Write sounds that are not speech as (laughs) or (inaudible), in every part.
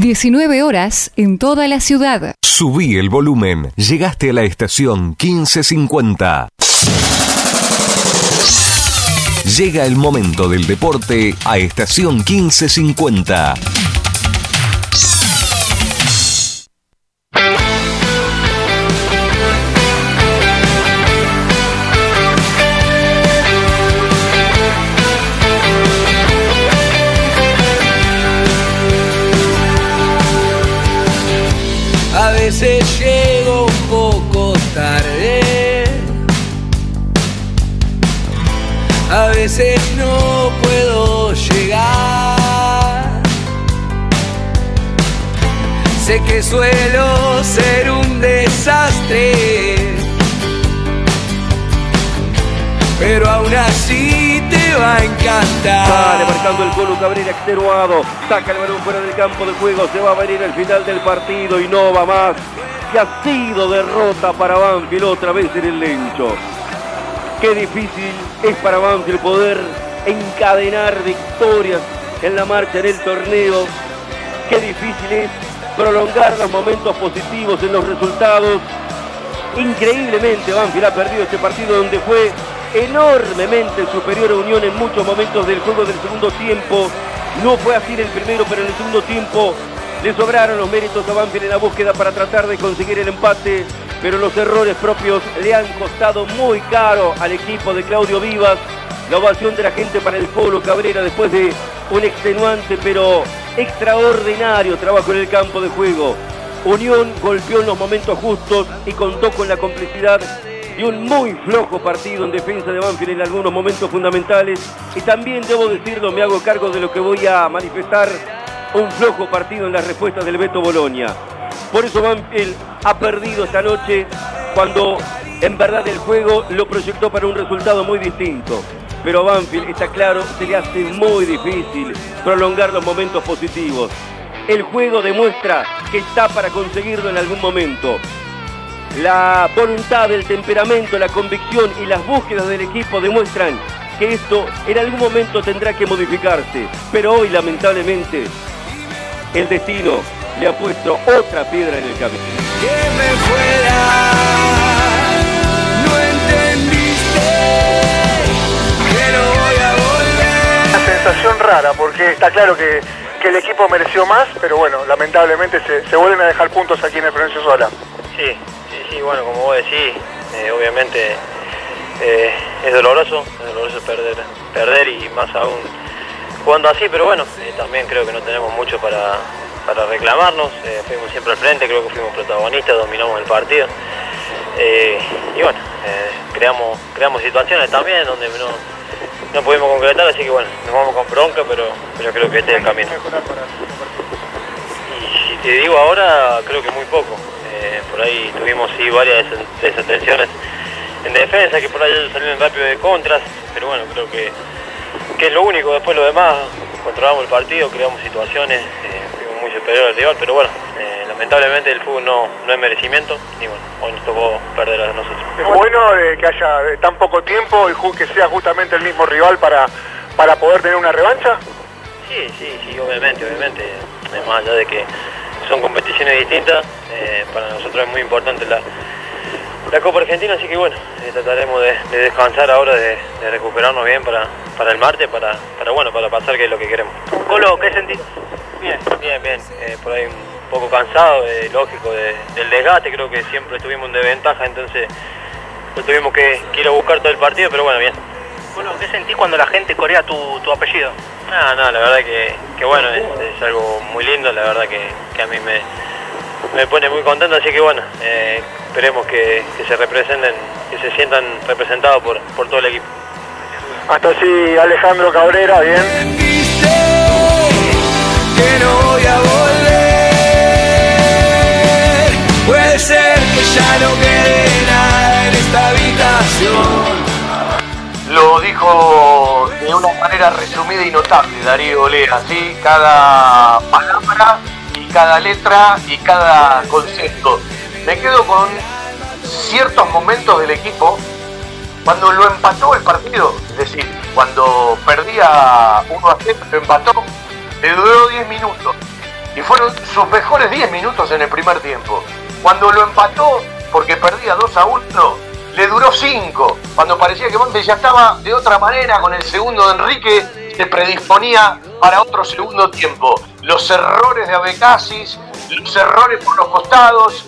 19 horas en toda la ciudad. Subí el volumen. Llegaste a la estación 1550. Llega el momento del deporte a estación 1550. Sé que suelo ser un desastre. Pero aún así te va a encantar. Sale marcando el Colo Cabrera extenuado. Saca el balón fuera del campo de juego. Se va a venir el final del partido y no va más. Que ha sido derrota para Banfield otra vez en el lencho. Qué difícil es para Banfield poder encadenar victorias en la marcha en el torneo. Qué difícil es prolongar los momentos positivos en los resultados. Increíblemente Banfield ha perdido este partido donde fue enormemente superior a Unión en muchos momentos del juego del segundo tiempo. No fue así en el primero, pero en el segundo tiempo le sobraron los méritos a Banfield en la búsqueda para tratar de conseguir el empate, pero los errores propios le han costado muy caro al equipo de Claudio Vivas. La ovación de la gente para el Polo Cabrera después de un extenuante pero extraordinario trabajo en el campo de juego. Unión golpeó en los momentos justos y contó con la complicidad de un muy flojo partido en defensa de Banfield en algunos momentos fundamentales. Y también debo decirlo, me hago cargo de lo que voy a manifestar, un flojo partido en las respuestas del Beto Bolonia. Por eso Banfield ha perdido esta noche cuando en verdad el juego lo proyectó para un resultado muy distinto. Pero a Banfield, está claro, se le hace muy difícil prolongar los momentos positivos. El juego demuestra que está para conseguirlo en algún momento. La voluntad, el temperamento, la convicción y las búsquedas del equipo demuestran que esto en algún momento tendrá que modificarse. Pero hoy, lamentablemente, el destino le ha puesto otra piedra en el camino. Que me fuera, rara porque está claro que, el equipo mereció más, pero bueno, lamentablemente se, vuelven a dejar puntos aquí en el Florencio Sola. Sí, sí, sí, bueno, como vos decís, eh, obviamente eh, es doloroso, doloroso perder, perder y más aún jugando así, pero bueno, eh, también creo que no tenemos mucho para, para reclamarnos, eh, fuimos siempre al frente, creo que fuimos protagonistas, dominamos el partido. Y bueno, creamos, creamos situaciones también donde no, no pudimos concretar, así que bueno, nos vamos con bronca, pero, pero creo que este es el camino. Y si te digo ahora, creo que muy poco. Eh, por ahí tuvimos sí varias desatenciones en defensa, que por ahí salieron rápido de contras, pero bueno, creo que, que es lo único. Después lo demás, controlamos el partido, creamos situaciones, eh, muy superior al rival, pero bueno, eh, lamentablemente el fútbol no, no es merecimiento y bueno, hoy nos tocó perder a nosotros. Es bueno eh, que haya tan poco tiempo y que sea justamente el mismo rival para, para poder tener una revancha. Sí, sí, sí, obviamente, obviamente. Más allá de que son competiciones distintas, eh, para nosotros es muy importante la, la Copa Argentina, así que bueno, eh, trataremos de, de descansar ahora, de, de recuperarnos bien para, para el martes, para, para bueno, para pasar que es lo que queremos. Colo, ¿qué sentís? Bien, bien, bien. Eh, por ahí un poco cansado, eh, lógico, de- del desgaste, creo que siempre estuvimos en desventaja, entonces lo tuvimos que, que ir a buscar todo el partido, pero bueno, bien. Bueno, ¿qué sentís cuando la gente corea tu, tu apellido? No, no, la verdad que, que bueno, es, es algo muy lindo, la verdad que, que a mí me, me pone muy contento, así que bueno, eh, esperemos que, que se representen, que se sientan representados por, por todo el equipo. Hasta así Alejandro Cabrera, bien. Que no voy a volver. Puede ser que ya no quede nada en esta habitación. Lo dijo de una manera resumida y notable Darío Olea, ¿sí? Cada palabra y cada letra y cada concepto. Me quedo con ciertos momentos del equipo cuando lo empató el partido, es decir, cuando perdía 1 a 0, lo empató, le duró 10 minutos. Y fueron sus mejores 10 minutos en el primer tiempo. Cuando lo empató, porque perdía 2 a 1, le duró 5. Cuando parecía que Monte ya estaba de otra manera con el segundo de Enrique, se predisponía para otro segundo tiempo. Los errores de Abecasis, los errores por los costados,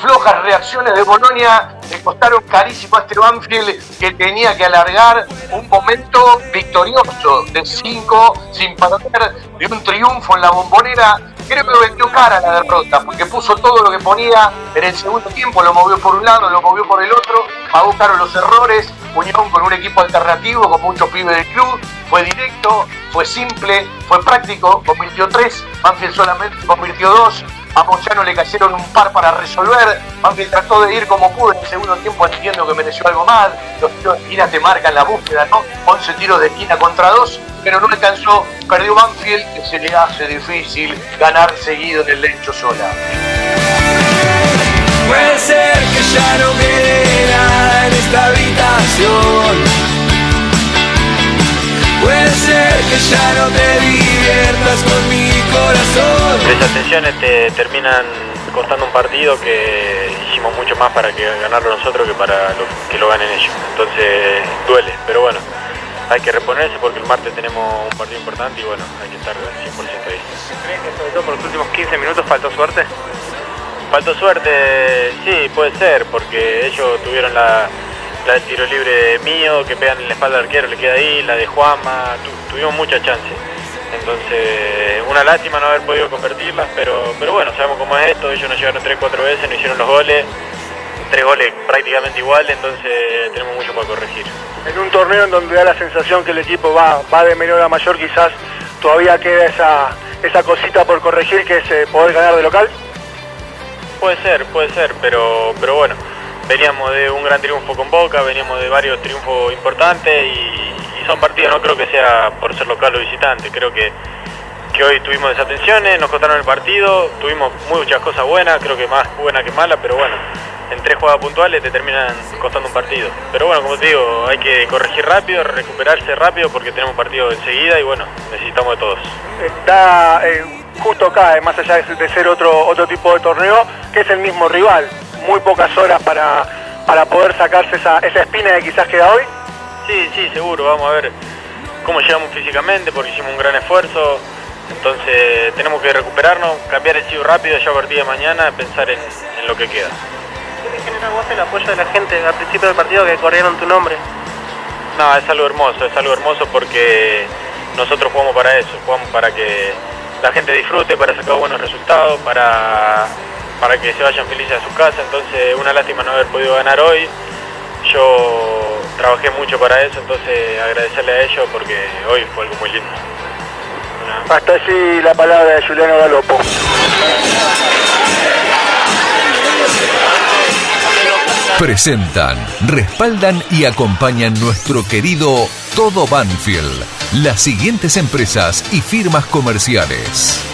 flojas reacciones de Bolonia le costaron carísimo a este Banfield que tenía que alargar un momento victorioso de 5 sin perder de un triunfo en la bombonera. Creo que vendió cara la derrota porque puso todo lo que ponía. En el segundo tiempo, lo movió por un lado, lo movió por el otro, pagó caro los errores, Unión con un equipo alternativo, con muchos pibes del club, fue directo, fue simple, fue práctico, convirtió 3, Banfield solamente convirtió 2, a Moyano le cayeron un par para resolver. Banfield trató de ir como pudo en el segundo tiempo, entiendo que mereció algo más. Los tiros de esquina te marcan la búsqueda, ¿no? 11 tiros de esquina contra 2, pero no alcanzó. Perdió Banfield, que se le hace difícil ganar seguido en el lecho sola. Puede ser que ya no quede nada en esta habitación. Puede ser que ya no te diviertas con mi corazón. Esas tensiones te terminan costando un partido que hicimos mucho más para que ganarlo nosotros que para que lo ganen ellos. Entonces duele, pero bueno, hay que reponerse porque el martes tenemos un partido importante y bueno, hay que estar al 100% ahí. ¿Crees que sobre todo por los últimos 15 minutos faltó suerte? Faltó suerte, sí, puede ser, porque ellos tuvieron la, la del tiro libre mío, que pegan en la espalda del arquero, le queda ahí, la de Juanma, tuvimos mucha chance. Entonces, una lástima no haber podido convertirlas, pero, pero bueno, sabemos cómo es esto, ellos nos llegaron 3-4 veces, no hicieron los goles, tres goles prácticamente igual, entonces tenemos mucho para corregir. En un torneo en donde da la sensación que el equipo va, va de menor a mayor, quizás todavía queda esa, esa cosita por corregir, que es eh, poder ganar de local. Puede ser, puede ser, pero, pero bueno, veníamos de un gran triunfo con Boca, veníamos de varios triunfos importantes y, son partidos, no creo que sea por ser local o visitante, creo que, que hoy tuvimos desatenciones, nos costaron el partido, tuvimos muchas cosas buenas, creo que más buenas que malas, pero bueno, en tres jugadas puntuales te terminan costando un partido. Pero bueno, como te digo, hay que corregir rápido, recuperarse rápido porque tenemos partido enseguida y bueno, necesitamos de todos. Está eh, justo acá, más allá de ser otro, otro tipo de torneo, que es el mismo rival muy pocas horas para, para poder sacarse esa, esa espina que quizás queda hoy? Sí, sí, seguro. Vamos a ver cómo llegamos físicamente porque hicimos un gran esfuerzo. Entonces tenemos que recuperarnos, cambiar el chip rápido ya a partir de mañana, pensar en, en lo que queda. ¿Qué genera vos el apoyo de la gente al principio del partido que corrieron tu nombre? No, es algo hermoso, es algo hermoso porque nosotros jugamos para eso, jugamos para que la gente disfrute, para sacar buenos resultados, para para que se vayan felices a su casa, entonces una lástima no haber podido ganar hoy. Yo trabajé mucho para eso, entonces agradecerle a ellos porque hoy fue algo muy lindo. Hasta así la palabra de Juliano Galopo. Presentan, respaldan y acompañan nuestro querido Todo Banfield, las siguientes empresas y firmas comerciales.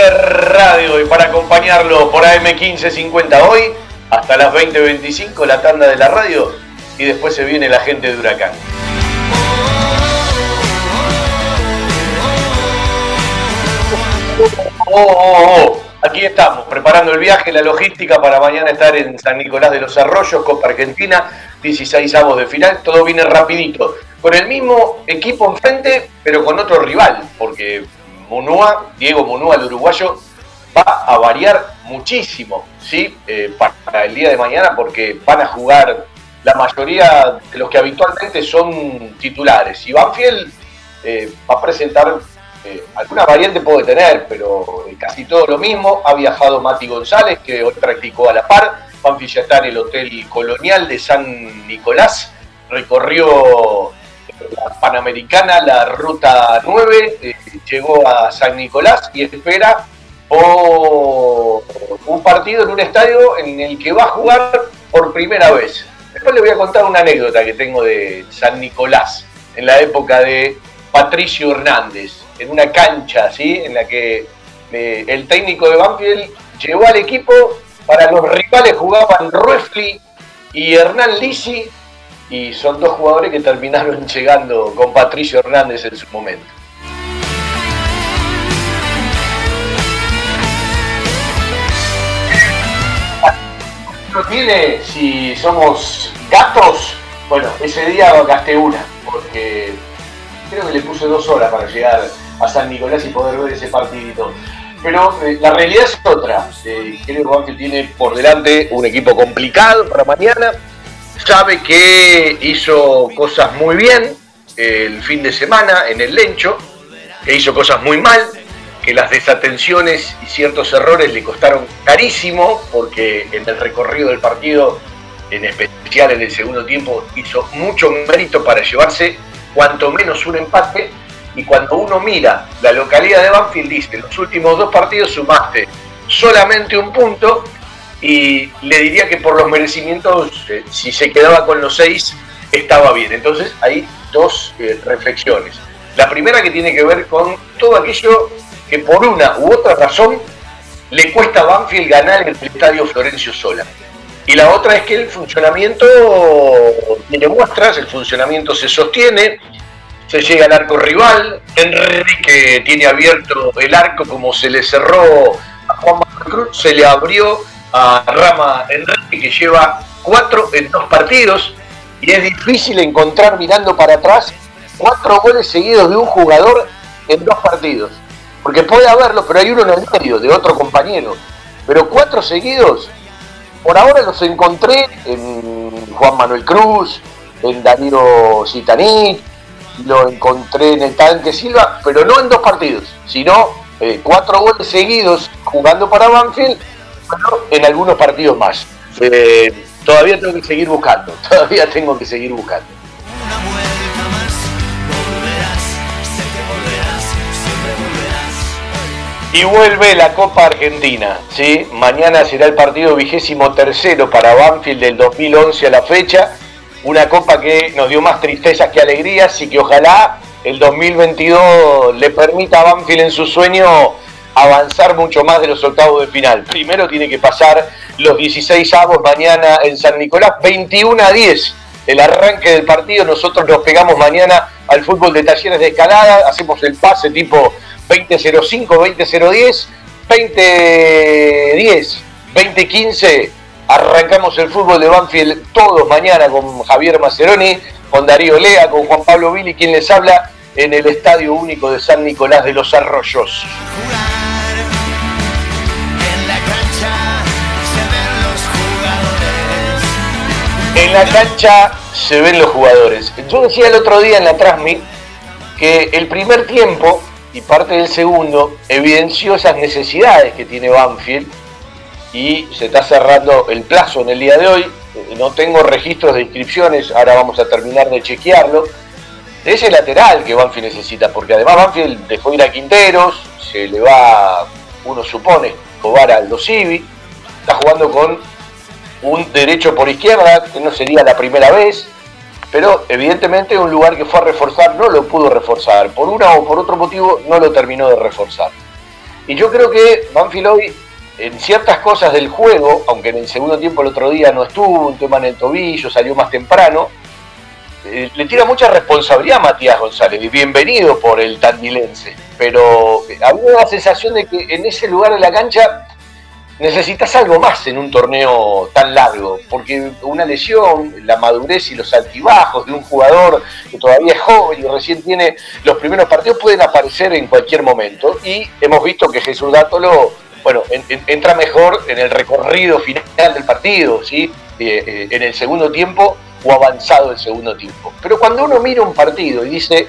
Radio y para acompañarlo por AM1550 hoy hasta las 20.25 la tanda de la radio y después se viene la gente de Huracán. Oh, oh, oh. Aquí estamos, preparando el viaje, la logística para mañana estar en San Nicolás de los Arroyos, Copa Argentina, 16 avos de final, todo viene rapidito. Con el mismo equipo enfrente, pero con otro rival, porque Munua, Diego Munua, el uruguayo, va a variar muchísimo ¿sí? Eh, para el día de mañana porque van a jugar la mayoría de los que habitualmente son titulares. Y Banfield eh, va a presentar eh, alguna variante puede tener, pero casi todo lo mismo. Ha viajado Mati González, que hoy practicó a la par. Banfield ya está en el Hotel Colonial de San Nicolás. Recorrió la Panamericana, la Ruta 9, eh, llegó a San Nicolás y espera un partido en un estadio en el que va a jugar por primera vez. Después le voy a contar una anécdota que tengo de San Nicolás, en la época de Patricio Hernández, en una cancha ¿sí? en la que eh, el técnico de Banfield llevó al equipo, para los rivales jugaban Ruefli y Hernán Lisi, y son dos jugadores que terminaron (laughs) llegando con Patricio Hernández en su momento. ¿No tiene si somos gatos? Bueno, ese día gasté una, porque creo que le puse dos horas para llegar a San Nicolás y poder ver ese partidito. Pero eh, la realidad es otra. Eh, creo que tiene por delante un equipo complicado para mañana sabe que hizo cosas muy bien el fin de semana en el Lencho, que hizo cosas muy mal, que las desatenciones y ciertos errores le costaron carísimo, porque en el recorrido del partido, en especial en el segundo tiempo, hizo mucho mérito para llevarse cuanto menos un empate. Y cuando uno mira la localidad de Banfield, dice, en los últimos dos partidos sumaste solamente un punto y le diría que por los merecimientos, eh, si se quedaba con los seis, estaba bien. Entonces hay dos eh, reflexiones. La primera que tiene que ver con todo aquello que por una u otra razón le cuesta a Banfield ganar en el estadio Florencio Sola. Y la otra es que el funcionamiento tiene muestras, el funcionamiento se sostiene, se llega al arco rival, Enrique tiene abierto el arco como se le cerró a Juan Cruz, se le abrió a Rama Enrique que lleva cuatro en dos partidos y es difícil encontrar mirando para atrás cuatro goles seguidos de un jugador en dos partidos. Porque puede haberlo, pero hay uno en el medio de otro compañero. Pero cuatro seguidos, por ahora los encontré en Juan Manuel Cruz, en Danilo Citanit, lo encontré en el Tanque Silva, pero no en dos partidos, sino eh, cuatro goles seguidos jugando para Banfield en algunos partidos más. Eh, todavía tengo que seguir buscando, (laughs) todavía tengo que seguir buscando. Y vuelve la Copa Argentina, ¿sí? Mañana será el partido vigésimo tercero para Banfield del 2011 a la fecha. Una Copa que nos dio más tristezas que alegrías y que ojalá el 2022 le permita a Banfield en su sueño avanzar mucho más de los octavos de final. Primero tiene que pasar los 16 avos mañana en San Nicolás, 21 a 10. El arranque del partido, nosotros nos pegamos mañana al fútbol de talleres de escalada, hacemos el pase tipo 20.05, 20.010, 20.10, 20.15. Arrancamos el fútbol de Banfield todos mañana con Javier Maceroni, con Darío Lea, con Juan Pablo Vili, quien les habla en el Estadio Único de San Nicolás de los Arroyos. La cancha se ven los jugadores. Yo decía el otro día en la Transmit que el primer tiempo y parte del segundo evidenció esas necesidades que tiene Banfield y se está cerrando el plazo en el día de hoy. No tengo registros de inscripciones, ahora vamos a terminar de chequearlo. Ese lateral que Banfield necesita, porque además Banfield dejó ir a Quinteros, se le va, uno supone, jugar al Dosivi, está jugando con un derecho por izquierda, que no sería la primera vez, pero evidentemente un lugar que fue a reforzar no lo pudo reforzar. Por una o por otro motivo no lo terminó de reforzar. Y yo creo que Banfield hoy, en ciertas cosas del juego, aunque en el segundo tiempo el otro día no estuvo, un tema en el tobillo, salió más temprano, eh, le tira mucha responsabilidad a Matías González, y bienvenido por el tandilense. Pero había la sensación de que en ese lugar de la cancha necesitas algo más en un torneo tan largo, porque una lesión, la madurez y los altibajos de un jugador que todavía es joven y recién tiene los primeros partidos pueden aparecer en cualquier momento. Y hemos visto que Jesús Dátolo, bueno, entra mejor en el recorrido final del partido, ¿sí? Eh, eh, en el segundo tiempo o avanzado el segundo tiempo. Pero cuando uno mira un partido y dice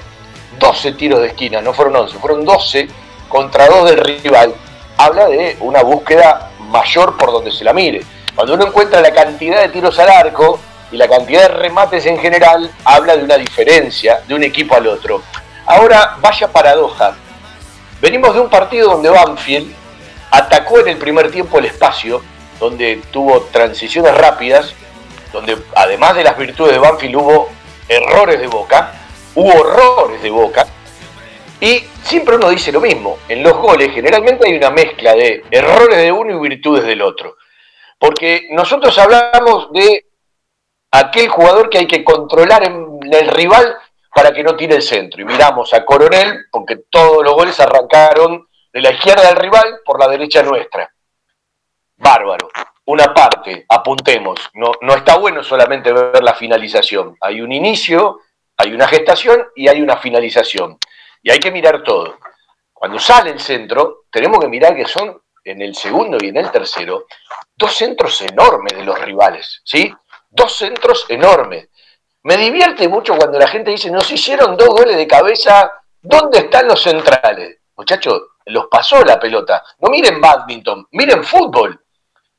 12 tiros de esquina, no fueron 11, fueron 12 contra 2 del rival, habla de una búsqueda mayor por donde se la mire. Cuando uno encuentra la cantidad de tiros al arco y la cantidad de remates en general, habla de una diferencia de un equipo al otro. Ahora, vaya paradoja. Venimos de un partido donde Banfield atacó en el primer tiempo el espacio, donde tuvo transiciones rápidas, donde además de las virtudes de Banfield hubo errores de boca, hubo horrores de boca, y siempre uno dice lo mismo, en los goles generalmente hay una mezcla de errores de uno y virtudes del otro. Porque nosotros hablamos de aquel jugador que hay que controlar en el rival para que no tire el centro. Y miramos a Coronel, porque todos los goles arrancaron de la izquierda del rival por la derecha nuestra. Bárbaro. Una parte, apuntemos. No, no está bueno solamente ver la finalización. Hay un inicio, hay una gestación y hay una finalización. Y hay que mirar todo. Cuando sale el centro, tenemos que mirar que son en el segundo y en el tercero dos centros enormes de los rivales, ¿sí? Dos centros enormes. Me divierte mucho cuando la gente dice, nos hicieron dos goles de cabeza, ¿dónde están los centrales? Muchachos, los pasó la pelota. No miren badminton, miren fútbol.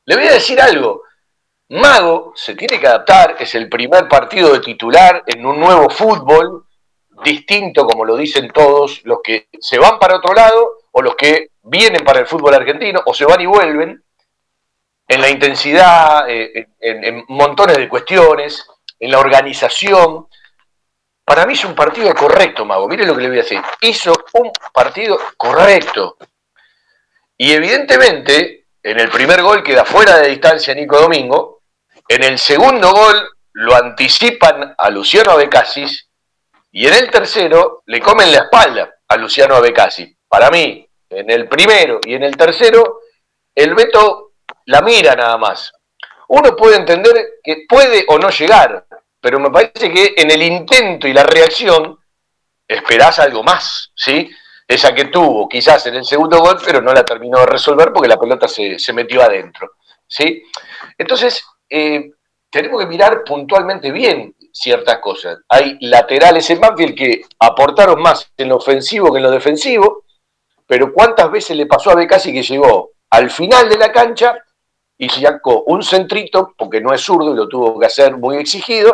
Le voy a decir algo. Mago se tiene que adaptar, es el primer partido de titular en un nuevo fútbol, distinto, como lo dicen todos, los que se van para otro lado o los que vienen para el fútbol argentino o se van y vuelven, en la intensidad, eh, en, montones de cuestiones, en la organización. Para mí es un partido correcto, Mago. Mire lo que le voy a decir. Hizo un partido correcto. Y evidentemente, en el primer gol queda fuera de distancia Nico Domingo. En el segundo gol lo anticipan a Luciano Becasis y en el tercero le comen la espalda a Luciano Abecasi. Para mí, en el primero y en el tercero, el Beto la mira nada más. Uno puede entender que puede o no llegar, pero me parece que en el intento y la reacción esperás algo más, ¿sí? Esa que tuvo quizás en el segundo gol, pero no la terminó de resolver porque la pelota se, metió adentro, ¿sí? Entonces, eh, tenemos que mirar puntualmente bien ciertas cosas. Hay laterales en Banfield que aportaron más en lo ofensivo que en lo defensivo, pero ¿cuántas veces le pasó a Becasi que llegó al final de la cancha y sacó un centrito, porque no es zurdo y lo tuvo que hacer muy exigido,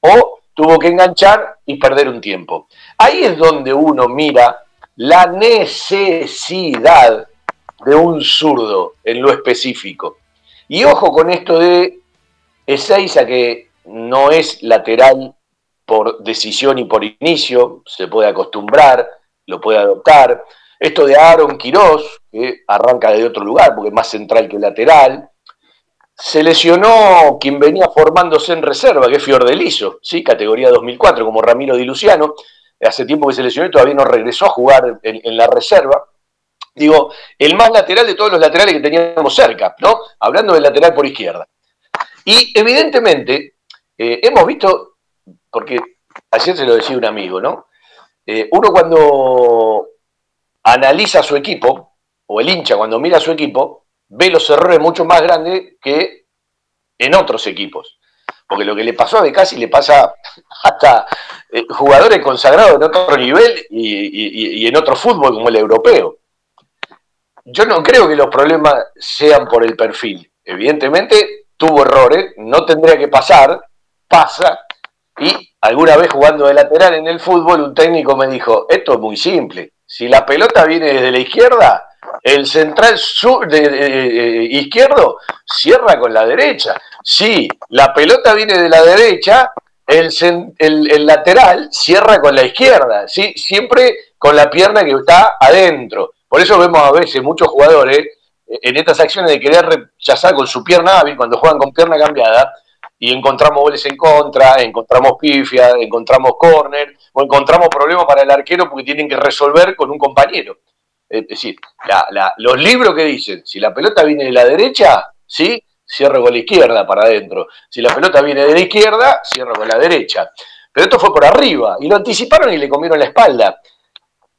o tuvo que enganchar y perder un tiempo. Ahí es donde uno mira la necesidad de un zurdo en lo específico. Y ojo con esto de Ezeiza, que no es lateral por decisión y por inicio, se puede acostumbrar, lo puede adoptar. Esto de Aaron Quirós, que arranca de otro lugar, porque es más central que lateral. Se lesionó quien venía formándose en reserva, que es Fiordeliso, ¿sí? categoría 2004, como Ramiro Di Luciano. Hace tiempo que se lesionó y todavía no regresó a jugar en, la reserva. Digo, el más lateral de todos los laterales que teníamos cerca, ¿no? Hablando del lateral por izquierda. Y evidentemente, eh, hemos visto, porque ayer se lo decía un amigo, ¿no? Eh, uno cuando analiza su equipo, o el hincha cuando mira su equipo, ve los errores mucho más grandes que en otros equipos. Porque lo que le pasó a Becasi le pasa (laughs) hasta eh, jugadores consagrados en otro nivel y, en otro fútbol como el europeo. Yo no creo que los problemas sean por el perfil. Evidentemente tuvo errores, no tendría que pasar, pasa. Y alguna vez jugando de lateral en el fútbol, un técnico me dijo, esto es muy simple. Si la pelota viene desde la izquierda, el central de, izquierdo cierra con la derecha. Si la pelota viene de la derecha, el, el, lateral cierra con la izquierda, ¿sí? siempre con la pierna que está adentro. Por eso vemos a veces muchos jugadores eh, en estas acciones de querer rechazar con su pierna hábil cuando juegan con pierna cambiada y encontramos goles en contra, encontramos pifia, encontramos córner o encontramos problemas para el arquero porque tienen que resolver con un compañero. Es decir, los libros que dicen, si la pelota viene de la derecha, ¿sí? cierro con la izquierda para adentro. Si la pelota viene de la izquierda, cierro con la derecha. Pero esto fue por arriba y lo anticiparon y le comieron la espalda.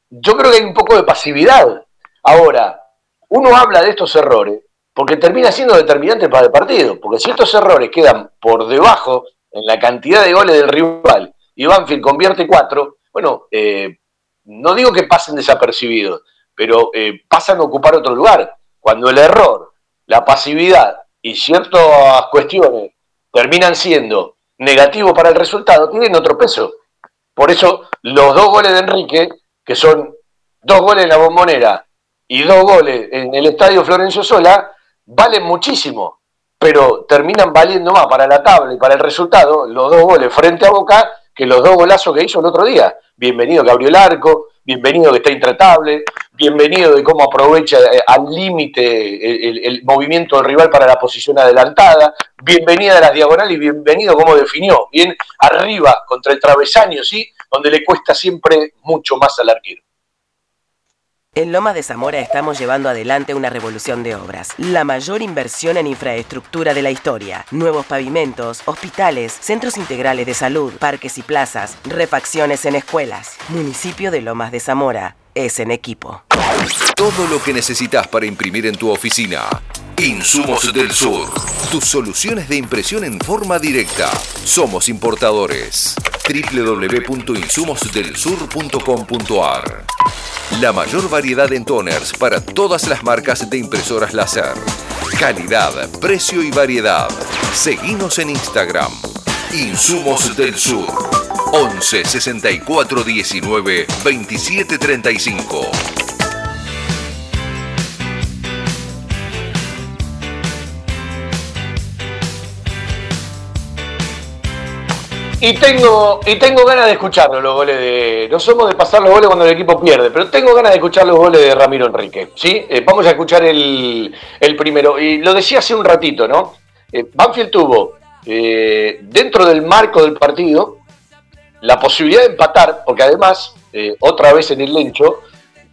Yo creo que hay un poco de pasividad. Ahora, uno habla de estos errores porque termina siendo determinante para el partido. Porque si estos errores quedan por debajo en la cantidad de goles del rival y Banfield convierte cuatro, bueno, eh, no digo que pasen desapercibidos, pero eh, pasan a ocupar otro lugar. Cuando el error, la pasividad y ciertas cuestiones terminan siendo negativos para el resultado, tienen otro peso. Por eso los dos goles de Enrique, que son dos goles en la bombonera y dos goles en el estadio Florencio Sola, valen muchísimo, pero terminan valiendo más para la tabla y para el resultado los dos goles frente a Boca que los dos golazos que hizo el otro día. Bienvenido que abrió el arco, bienvenido que está intratable, bienvenido de cómo aprovecha eh, al límite el, movimiento del rival para la posición adelantada, bienvenida a las diagonales y bienvenido cómo definió, bien arriba contra el travesaño, ¿sí? Donde le cuesta siempre mucho más al arquero. En Lomas de Zamora estamos llevando adelante una revolución de obras. La mayor inversión en infraestructura de la historia. Nuevos pavimentos, hospitales, centros integrales de salud, parques y plazas, refacciones en escuelas. Municipio de Lomas de Zamora es en equipo. Todo lo que necesitas para imprimir en tu oficina. Insumos del Sur. Tus soluciones de impresión en forma directa. Somos importadores. www.insumosdelsur.com.ar la mayor variedad en toners para todas las marcas de impresoras láser. Calidad, precio y variedad. Seguimos en Instagram. Insumos del Sur. 11 64 19 27 35. Y tengo, y tengo ganas de escucharlo, los goles de. No somos de pasar los goles cuando el equipo pierde, pero tengo ganas de escuchar los goles de Ramiro Enrique. ¿sí? Eh, vamos a escuchar el, primero. Y lo decía hace un ratito, ¿no? Eh, Banfield tuvo, eh, dentro del marco del partido, la posibilidad de empatar, porque además, otra vez en el lencho,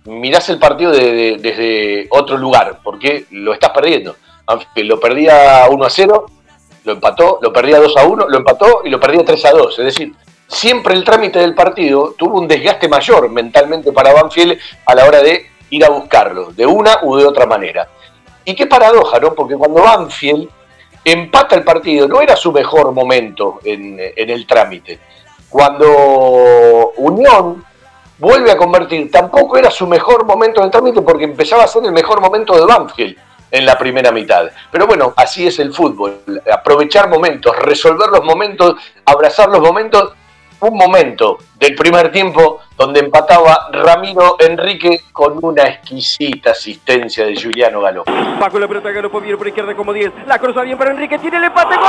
mirás el partido desde otro lugar, porque lo estás perdiendo. Lo perdía 1 a 0 lo empató, lo perdía 2 a 1, lo empató y lo perdía 3 a 2. Es decir, siempre el trámite del partido tuvo un desgaste mayor mentalmente para Banfield a la hora de ir a buscarlo, de una u de otra manera. Y qué paradoja, ¿no? Porque cuando Banfield empata el partido, no era su mejor momento en, el trámite. Cuando Unión vuelve a convertir, tampoco era su mejor momento en el trámite porque empezaba a ser el mejor momento de Banfield. en la primera mitad. Pero bueno, así es el fútbol. Aprovechar momentos, resolver los momentos, abrazar los momentos. Un momento del primer tiempo donde empataba Ramiro Enrique con una exquisita asistencia de Juliano Galo. Bajo la pelota Galo viene por izquierda como 10. La cruza bien para Enrique, tiene el empate. ¡Gol!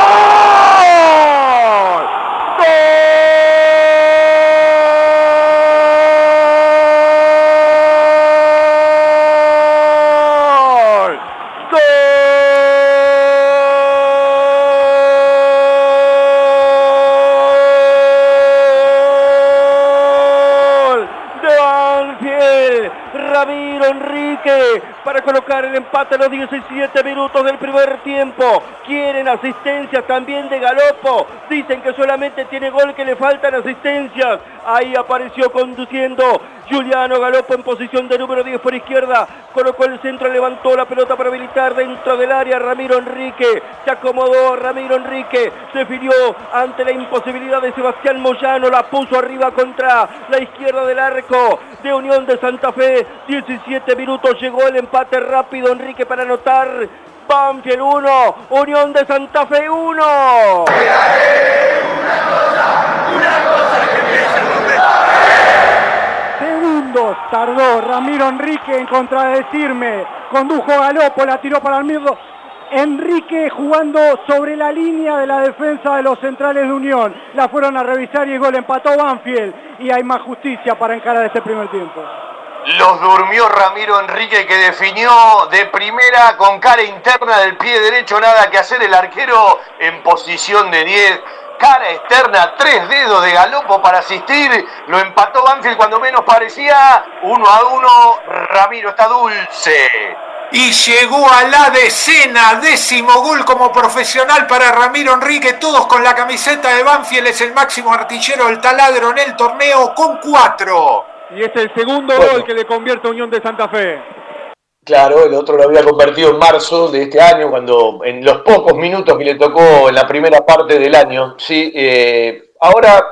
Colocar el empate a los 17 minutos del primer tiempo. Quieren asistencias también de Galopo. Dicen que solamente tiene gol, que le faltan asistencias. Ahí apareció conduciendo Juliano Galopo en posición de número 10 por izquierda. Colocó el centro, levantó la pelota para habilitar dentro del área. Ramiro Enrique se acomodó. Ramiro Enrique se filió ante la imposibilidad de Sebastián Moyano. La puso arriba contra la izquierda del arco de Unión de Santa Fe. 17 minutos llegó el empate rápido. Enrique para anotar. Banfield 1, Unión de Santa Fe 1. Segundos tardó Ramiro Enrique en contradecirme. Condujo Galopo, la tiró para el mirro. Enrique jugando sobre la línea de la defensa de los centrales de Unión. La fueron a revisar y el gol empató Banfield. Y hay más justicia para encarar este primer tiempo. Los durmió Ramiro Enrique que definió de primera con cara interna del pie derecho, nada que hacer el arquero en posición de 10. Cara externa, tres dedos de galopo para asistir. Lo empató Banfield cuando menos parecía. Uno a uno. Ramiro está dulce. Y llegó a la decena, décimo gol como profesional para Ramiro Enrique, todos con la camiseta de Banfield, es el máximo artillero del taladro en el torneo con cuatro. Y es el segundo gol que le convierte a Unión de Santa Fe. Claro, el otro lo había convertido en marzo de este año, cuando en los pocos minutos que le tocó en la primera parte del año. Sí, eh, ahora,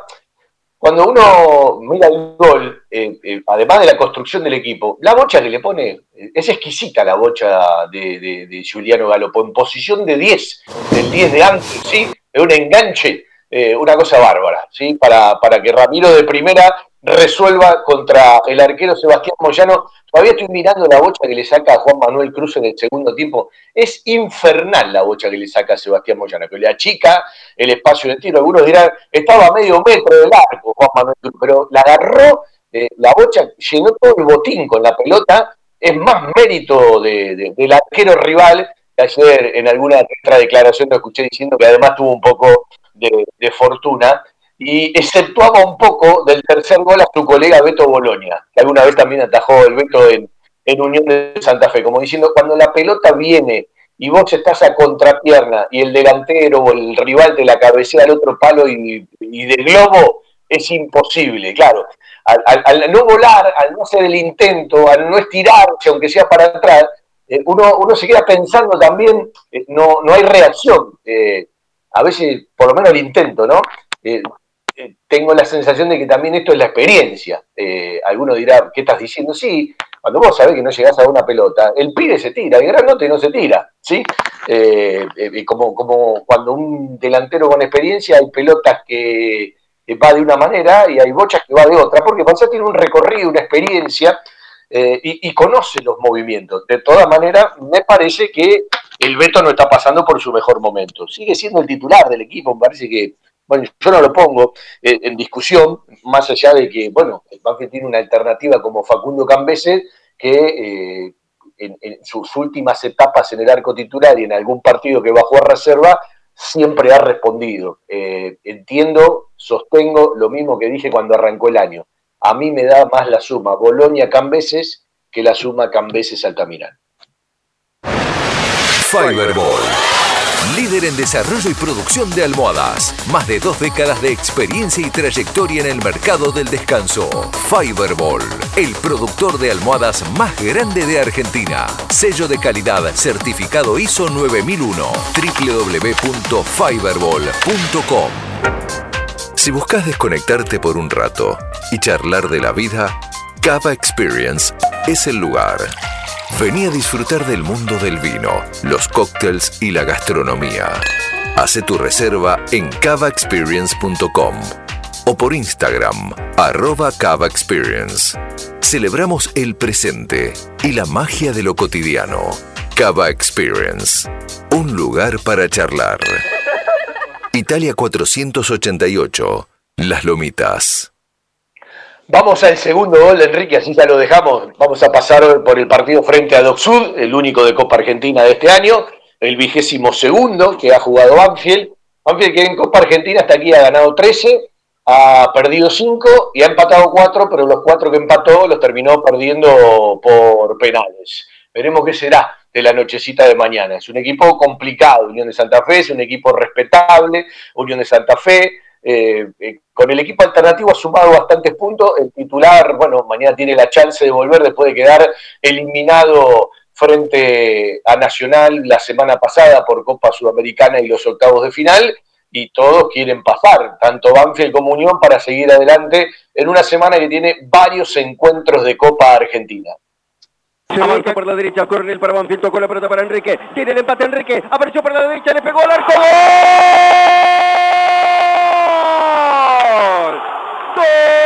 cuando uno mira el gol, eh, eh, además de la construcción del equipo, la bocha que le pone, es exquisita la bocha de, de, Juliano Galopo, en posición de 10, del 10 de antes, ¿sí? Es un enganche, una cosa bárbara, ¿sí? Para, para que Ramiro de primera resuelva contra el arquero Sebastián Moyano. Todavía estoy mirando la bocha que le saca a Juan Manuel Cruz en el segundo tiempo. Es infernal la bocha que le saca a Sebastián Moyano, que le achica el espacio de tiro. Algunos dirán, estaba a medio metro del arco Juan Manuel Cruz, pero la agarró, eh, la bocha llenó todo el botín con la pelota. Es más mérito del arquero rival. Ayer en alguna otra declaración lo escuché diciendo que además tuvo un poco de fortuna y exceptuaba un poco del tercer gol a su colega Beto Boloña, que alguna vez también atajó el Beto en, Unión de Santa Fe, como diciendo, cuando la pelota viene y vos estás a contrapierna y el delantero o el rival te la cabecea al otro palo y, de globo, es imposible, claro. Al, no volar, al no hacer el intento, al no estirarse, aunque sea para atrás, eh, uno, uno se queda pensando también, eh, no, no hay reacción. Eh, a veces, por lo menos el intento, ¿no? Eh, tengo la sensación de que también esto es la experiencia. Eh, alguno dirá, ¿qué estás diciendo? Sí, cuando vos sabés que no llegás a una pelota, el pibe se tira, el granote no se tira, ¿sí? Eh, como, como cuando un delantero con experiencia hay pelotas que, va de una manera y hay bochas que va de otra, porque Panza tiene un recorrido, una experiencia y, y, conoce los movimientos. De todas maneras, me parece que el Beto no está pasando por su mejor momento. Sigue siendo el titular del equipo, me parece que bueno, yo no lo pongo eh, en discusión, más allá de que, bueno, el Banfield tiene una alternativa como Facundo Cambese, que eh, en, sus últimas etapas en el arco titular y en algún partido que bajó a reserva, siempre ha respondido. Eh, entiendo, sostengo lo mismo que dije cuando arrancó el año. A mí me da más la suma Bolonia-Cambeses que la suma Cambeses-Altamirán. Fiberball líder en desarrollo y producción de almohadas. Más de dos décadas de experiencia y trayectoria en el mercado del descanso. Fiberball, el productor de almohadas más grande de Argentina. Sello de calidad certificado ISO 9001. www.fiberball.com. Si buscas desconectarte por un rato y charlar de la vida, Cava Experience es el lugar. Vení a disfrutar del mundo del vino, los cócteles y la gastronomía. Hace tu reserva en cavaexperience.com o por Instagram, arroba cavaexperience. Celebramos el presente y la magia de lo cotidiano. Cava Experience, un lugar para charlar. Italia 488, Las Lomitas. Vamos al segundo gol, Enrique, así ya lo dejamos. Vamos a pasar por el partido frente a Doc Sud, el único de Copa Argentina de este año, el vigésimo segundo que ha jugado Banfield. Banfield que en Copa Argentina hasta aquí ha ganado 13, ha perdido 5 y ha empatado 4, pero los 4 que empató los terminó perdiendo por penales. Veremos qué será de la nochecita de mañana. Es un equipo complicado, Unión de Santa Fe, es un equipo respetable, Unión de Santa Fe, eh, eh, con el equipo alternativo ha sumado bastantes puntos. El titular, bueno, mañana tiene la chance de volver después de quedar eliminado frente a Nacional la semana pasada por Copa Sudamericana y los octavos de final. Y todos quieren pasar, tanto Banfield como Unión, para seguir adelante en una semana que tiene varios encuentros de Copa Argentina. Se avanza por la derecha, Coronel para Banfield, tocó la pelota para Enrique, tiene el empate Enrique, apareció por la derecha, le pegó al arco. Whoa!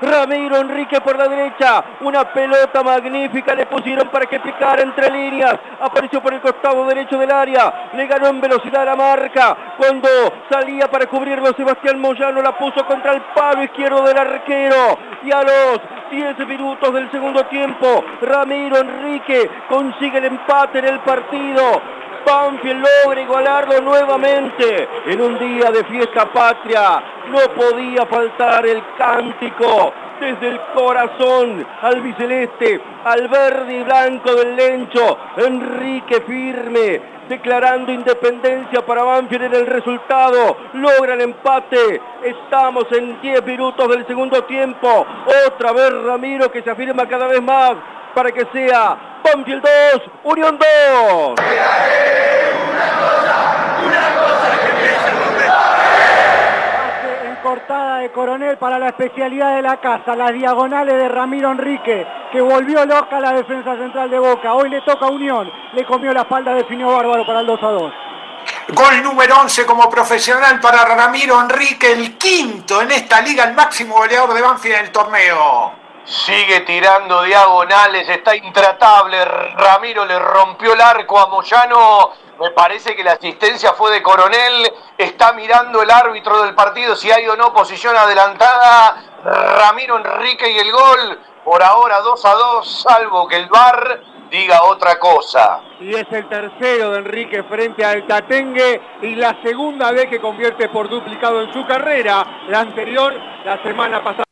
Ramiro Enrique por la derecha, una pelota magnífica le pusieron para que picara entre líneas, apareció por el costado derecho del área, le ganó en velocidad la marca, cuando salía para cubrirlo Sebastián Moyano la puso contra el palo izquierdo del arquero. Y a los 10 minutos del segundo tiempo, Ramiro Enrique consigue el empate en el partido, Banfield logra igualarlo nuevamente en un día de fiesta patria. No podía faltar el cántico desde el corazón al biceleste, al verde y blanco del lencho. Enrique firme, declarando independencia para Banfield en el resultado. Logra el empate. Estamos en 10 minutos del segundo tiempo. Otra vez Ramiro que se afirma cada vez más para que sea Banfield 2, Unión 2. En cortada de Coronel para la especialidad de la casa, las diagonales de Ramiro Enrique, que volvió loca la defensa central de Boca. Hoy le toca a Unión, le comió la espalda, definió Bárbaro para el 2 a 2. Gol número 11 como profesional para Ramiro Enrique, el quinto en esta liga, el máximo goleador de Banfield en el torneo. Sigue tirando diagonales, está intratable. Ramiro le rompió el arco a Moyano. Me parece que la asistencia fue de Coronel. Está mirando el árbitro del partido si hay o no posición adelantada. Ramiro Enrique y el gol. Por ahora 2 a 2, salvo que el VAR diga otra cosa. Y es el tercero de Enrique frente al Tatengue y la segunda vez que convierte por duplicado en su carrera. La anterior, la semana pasada.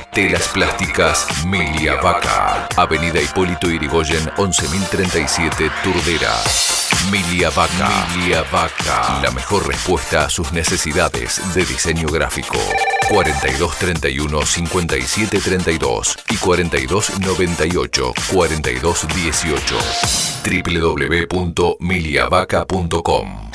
Telas Plásticas Milia Vaca. Avenida Hipólito Irigoyen 11037 Turdera. Milia Vaca. Vaca. La mejor respuesta a sus necesidades de diseño gráfico. 4231 5732 y 4298 4218 www.miliavaca.com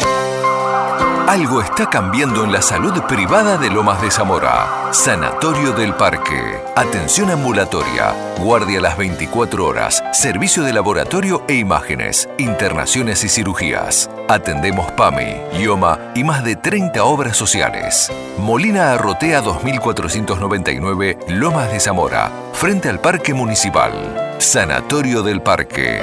algo está cambiando en la salud privada de Lomas de Zamora. Sanatorio del Parque. Atención ambulatoria. Guardia las 24 horas. Servicio de laboratorio e imágenes. Internaciones y cirugías. Atendemos PAMI, IOMA y más de 30 obras sociales. Molina Arrotea 2499, Lomas de Zamora. Frente al Parque Municipal. Sanatorio del Parque.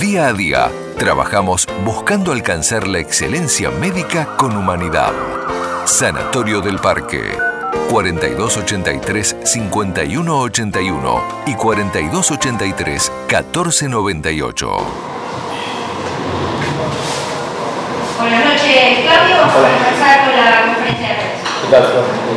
Día a día Trabajamos buscando alcanzar la excelencia médica con humanidad. Sanatorio del Parque. 4283 5181 y 4283 1498. Buenas noches, Claudio. Vamos a empezar con la conferencia de prensa. ¿Qué tal,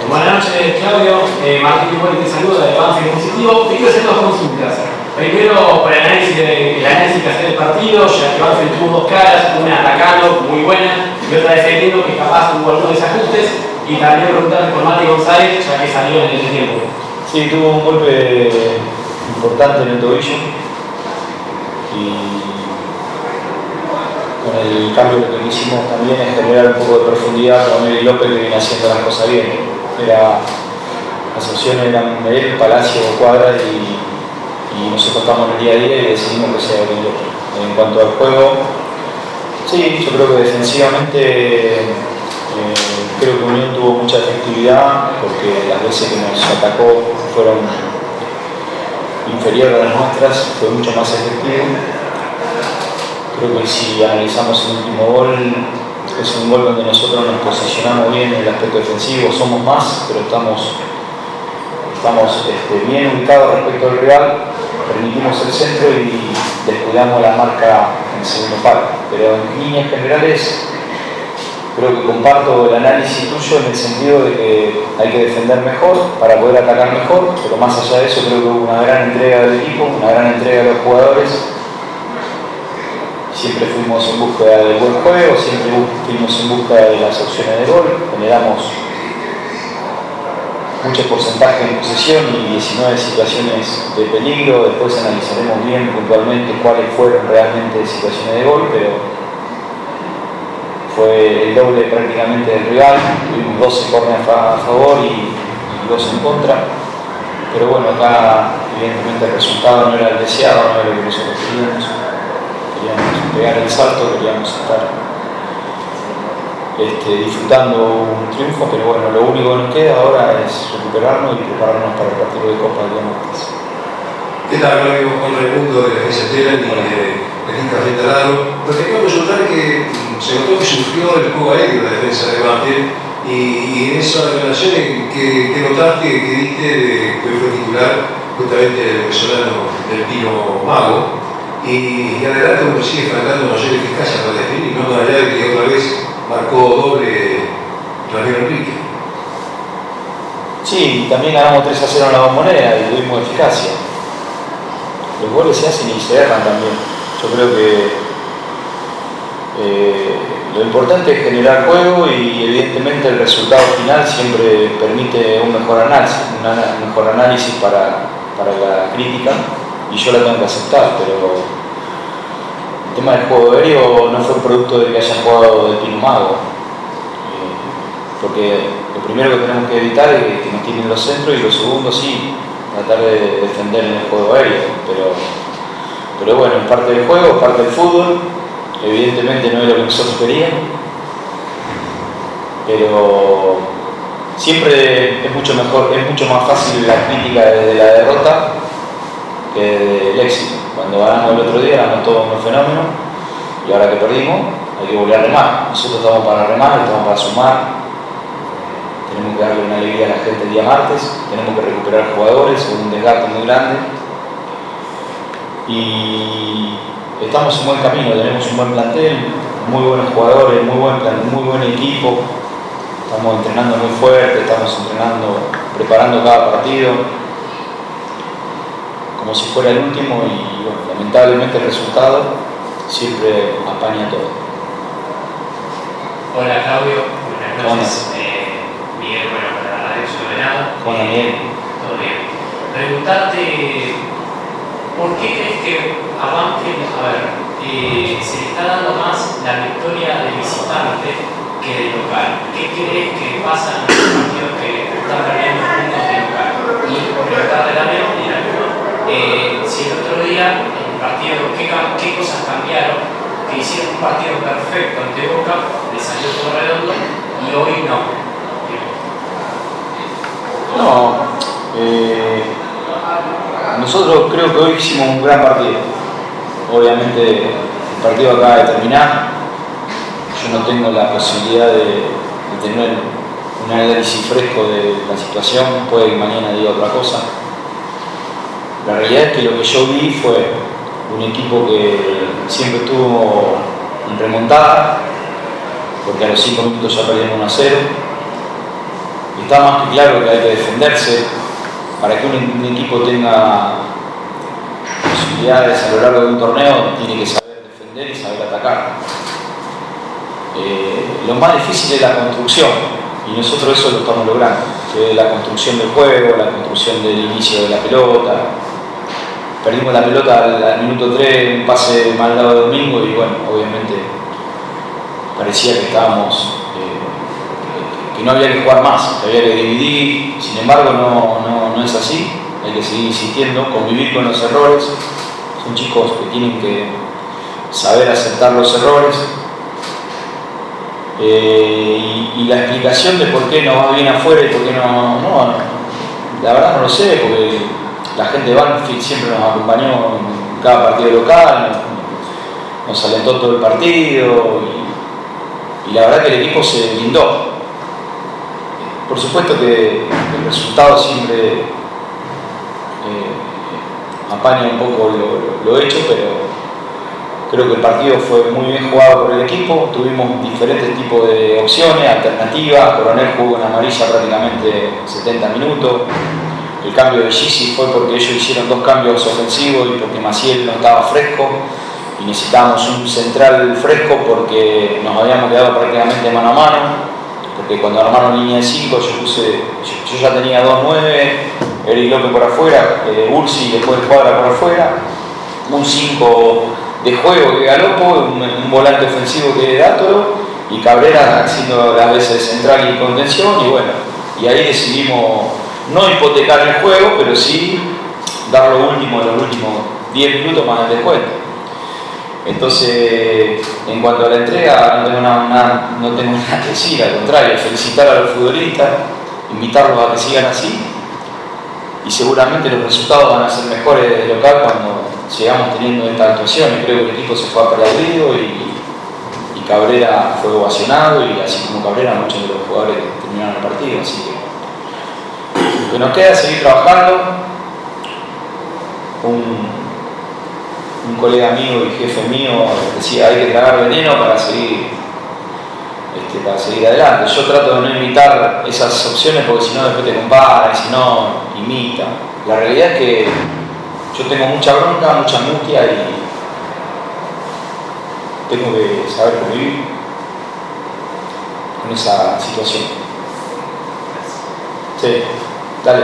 Buenas noches, Claudio. Eh, Martín Igual te saluda de Avance Positivo. Te quiero hacer dos consultas. Primero, por el análisis, de, el análisis que hace del partido, ya que Banfield tuvo dos caras, una atacando, muy buena, y otra defendiendo, que capaz hubo algunos desajustes. Y también preguntarle por Mati González, ya que salió en el tiempo. Sí, tuvo un golpe importante en el tobillo. Y con el cambio que hicimos también es generar un poco de profundidad con Mary López que viene haciendo las cosas bien. Era, las opciones eran él, Palacio o Cuadra y, y nosotros estamos en el día a día y decidimos que sea Mary López. En cuanto al juego, sí, yo creo que defensivamente eh, creo que Unión tuvo mucha efectividad porque las veces que nos atacó fueron inferiores a las nuestras, fue mucho más efectivo. Creo que si analizamos el último gol, es un gol donde nosotros nos posicionamos bien en el aspecto defensivo, somos más, pero estamos, estamos este, bien ubicados respecto al rival, permitimos el centro y descuidamos la marca segundo palo. Pero en líneas generales creo que comparto el análisis tuyo en el sentido de que hay que defender mejor para poder atacar mejor, pero más allá de eso creo que hubo una gran entrega del equipo, una gran entrega de los jugadores. Siempre fuimos en búsqueda del buen juego, siempre fuimos en búsqueda de las opciones de gol, generamos mucho porcentaje en posesión y 19 situaciones de peligro, después analizaremos bien puntualmente cuáles fueron realmente situaciones de gol, pero fue el doble prácticamente del rival, tuvimos 12 corners a favor y, y 2 en contra. Pero bueno, acá evidentemente el resultado no era el deseado, no era lo que nosotros queríamos. Queríamos pegar el salto, queríamos estar este, disfrutando un triunfo, pero bueno, lo único que nos queda ahora es recuperarnos y prepararnos para el partido de Copa de día martes. ¿Qué tal, amigo Juan Raimundo de la agencia Tela y de Regista Rentalado? Lo que quiero consultar que se notó que surgió el juego aéreo la defensa de Banfield y, en esa relación que, que notaste, que diste, que fue titular justamente el venezolano del Pino Mago, y, y adelante uno sigue faltando mayor eficacia para definir, no más allá de que otra vez marcó doble Ramiro Enrique. Sí, también ganamos 3 a 0 en la bombonera y tuvimos eficacia. Los goles se hacen y se erran también. Yo creo que eh, lo importante es generar juego y evidentemente el resultado final siempre permite un mejor análisis, un mejor análisis para, para la crítica y yo la tengo que aceptar, pero el tema del juego aéreo no fue producto de que haya jugado de Pino Mago, eh, porque lo primero que tenemos que evitar es que nos tienen los centros y lo segundo sí, tratar de defender en el juego aéreo, pero, pero bueno, es parte del juego, es parte del fútbol, evidentemente no es lo que nosotros queríamos, pero siempre es mucho mejor, es mucho más fácil la crítica de la derrota que del éxito. Cuando ganamos el otro día éramos todos unos fenómenos y ahora que perdimos hay que volver a remar. Nosotros estamos para remar, estamos para sumar, tenemos que darle una alegría a la gente el día martes, tenemos que recuperar jugadores, con un desgaste muy grande. Y estamos en buen camino, tenemos un buen plantel, muy buenos jugadores, muy buen, muy buen equipo, estamos entrenando muy fuerte, estamos entrenando, preparando cada partido como si fuera el último y bueno, lamentablemente el resultado siempre apaña todo. Hola Claudio, buenas noches. Eh, Miguel, bueno, para la radio Soberano. Hola Miguel. Todo bien. Preguntarte, ¿por qué crees que a Banfield, a ver, eh, se le está dando más la victoria de visitante que de local? ¿Qué crees que pasa en los partidos que están perdiendo puntos de local? Y preguntarle también, eh, si el otro día, en el partido, ¿qué, cosas cambiaron? Que hicieron un partido perfecto ante Boca, le salió todo redondo y hoy no. No, eh, nosotros creo que hoy hicimos un gran partido. Obviamente el partido acaba de terminar. Yo no tengo la posibilidad de, de tener un análisis fresco de la situación, puede que mañana diga otra cosa. La realidad es que lo que yo vi fue un equipo que siempre estuvo en remontada, porque a los 5 minutos ya perdieron 1 a 0. Está más que claro que hay que defenderse. Para que un, equipo tenga posibilidades a lo largo de un torneo, tiene que saber defender y saber atacar. Eh, lo más difícil es la construcción, y nosotros eso lo estamos logrando, la construcción del juego, la construcción del inicio de la pelota. Perdimos la pelota al, minuto 3, un pase mal dado de domingo y bueno, obviamente parecía que estábamos, eh, que no había que jugar más, que había que dividir, sin embargo no, no es así, hay que seguir insistiendo, convivir con los errores, son chicos que tienen que saber aceptar los errores, eh, y, la explicación de por qué no va bien afuera y por qué no, no, la verdad no lo sé, porque la gente de Banfield siempre nos acompañó en cada partido local, nos, alentó todo el partido y, la verdad que el equipo se blindó. Por supuesto que el resultado siempre eh, apaña un poco lo, lo hecho, pero Creo que el partido fue muy bien jugado por el equipo, tuvimos diferentes tipos de opciones, alternativas, Coronel jugó en amarilla prácticamente 70 minutos, el cambio de Gisi fue porque ellos hicieron dos cambios ofensivos y porque Maciel no estaba fresco. Y necesitábamos un central fresco porque nos habíamos quedado prácticamente mano a mano, porque cuando armaron línea de 5 yo puse, yo, ya tenía 2-9, Eric López por afuera, eh, Ursi después Cuadra por afuera, un 5 de juego que Galopo, un, volante ofensivo que Dátoro y Cabrera haciendo a veces central y contención y bueno, y ahí decidimos no hipotecar el juego, pero sí dar lo último los últimos 10 minutos más de descuento. Entonces, en cuanto a la entrega, no tengo (laughs) nada, que decir, al contrario, felicitar a los futbolistas, invitarlos a que sigan así y seguramente los resultados van a ser mejores de local cuando llegamos teniendo esta actuación. Creo que el equipo se fue aplaudido y, y Cabrera fue ovacionado y así como Cabrera muchos de los jugadores terminaron el partido. Así que lo que nos queda es seguir trabajando. Un, un colega mío y jefe mío decía hay que tragar veneno para seguir este, para seguir adelante. Yo trato de no imitar esas opciones porque si no después te comparan, si no imita. La realidad es que yo tengo mucha bronca, mucha angustia y tengo que saber convivir con esa situación. Sí, dale.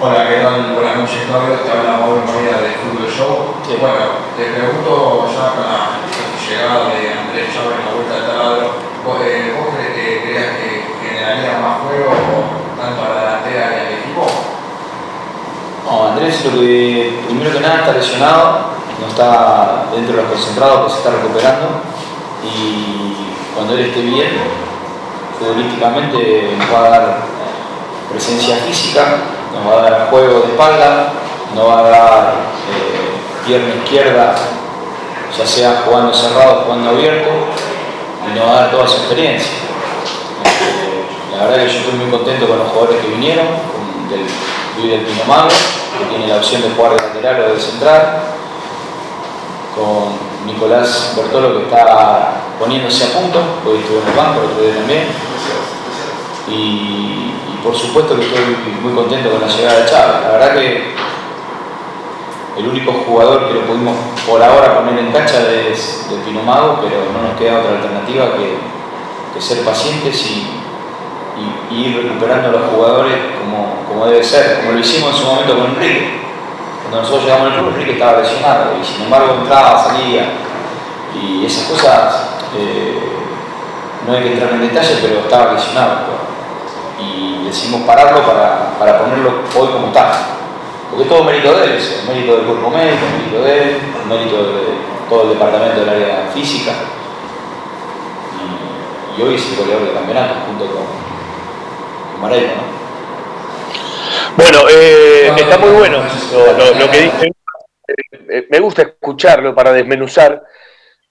Hola, ¿qué tal? Buenas noches, Claudio. Te habla Mauro María de Fútbol Show. Sí. Bueno, te pregunto ya con la llegada de Andrés Chávez en la vuelta del taladro, ¿vos, eh, ¿vos crees que, creas que generaría más juego tanto a la delantera que al equipo? No, Andrés lo que primero que nada está lesionado, no está dentro de los concentrados que se está recuperando y cuando él esté bien, futbolísticamente va a dar presencia física, nos va a dar juego de espalda, nos va a dar eh, pierna izquierda, ya sea jugando cerrado o jugando abierto, y nos va a dar toda su experiencia. Eh, la verdad que yo estoy muy contento con los jugadores que vinieron, con del Luis del Pino Mago, que tiene la opción de jugar de lateral o de central, con Nicolás Bertolo que está poniéndose a punto, hoy estuvo en el banco, el otro día también, por supuesto que estoy muy contento con la llegada de Chávez. La verdad que el único jugador que lo pudimos por ahora poner en cancha es del Pino Mago, pero no nos queda otra alternativa que, ser pacientes y, y, ir recuperando a los jugadores como, como, debe ser, como lo hicimos en su momento con Enrique. Cuando nosotros llegamos al club, Enrique estaba lesionado y sin embargo entraba, salía y esas cosas eh, no hay que entrar en detalle, pero estaba lesionado. Y decidimos pararlo para, para ponerlo hoy como está. Porque todo mérito de él, es mérito del cuerpo médico, mérito de él, mérito de todo el departamento del área física. Y, y hoy es el goleador del campeonato junto con, bueno, eh, está muy bueno lo, que dice. Eh, me gusta escucharlo para desmenuzar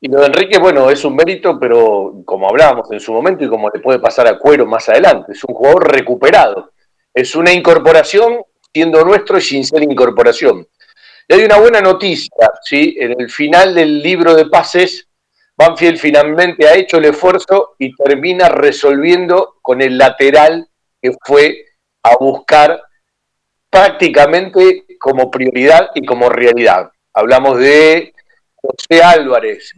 Y lo de Enrique, bueno, es un mérito, pero como hablábamos en su momento y como le puede pasar a Cuero más adelante, es un jugador recuperado. Es una incorporación siendo nuestro y sin ser incorporación. Y hay una buena noticia, ¿sí? En el final del libro de pases, Banfield finalmente ha hecho el esfuerzo y termina resolviendo con el lateral que fue a buscar prácticamente como prioridad y como realidad. Hablamos de José Álvarez,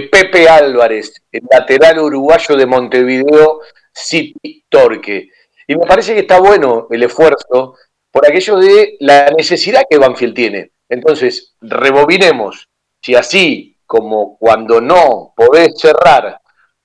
Pepe Álvarez, el lateral uruguayo de Montevideo City Torque. Y me parece que está bueno el esfuerzo por aquello de la necesidad que Banfield tiene. Entonces, rebobinemos, si así como cuando no podés cerrar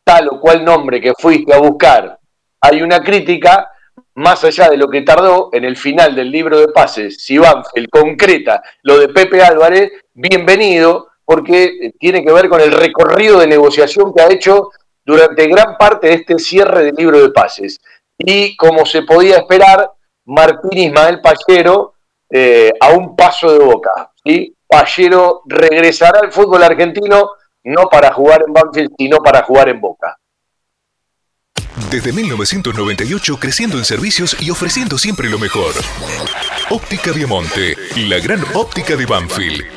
tal o cual nombre que fuiste a buscar, hay una crítica, más allá de lo que tardó en el final del libro de pases, si Banfield concreta lo de Pepe Álvarez, bienvenido, porque tiene que ver con el recorrido de negociación que ha hecho durante gran parte de este cierre del libro de pases. Y como se podía esperar, Martín Ismael Pallero eh, a un paso de boca. ¿sí? Pallero regresará al fútbol argentino no para jugar en Banfield, sino para jugar en Boca. Desde 1998 creciendo en servicios y ofreciendo siempre lo mejor. Óptica Diamante, la gran óptica de Banfield.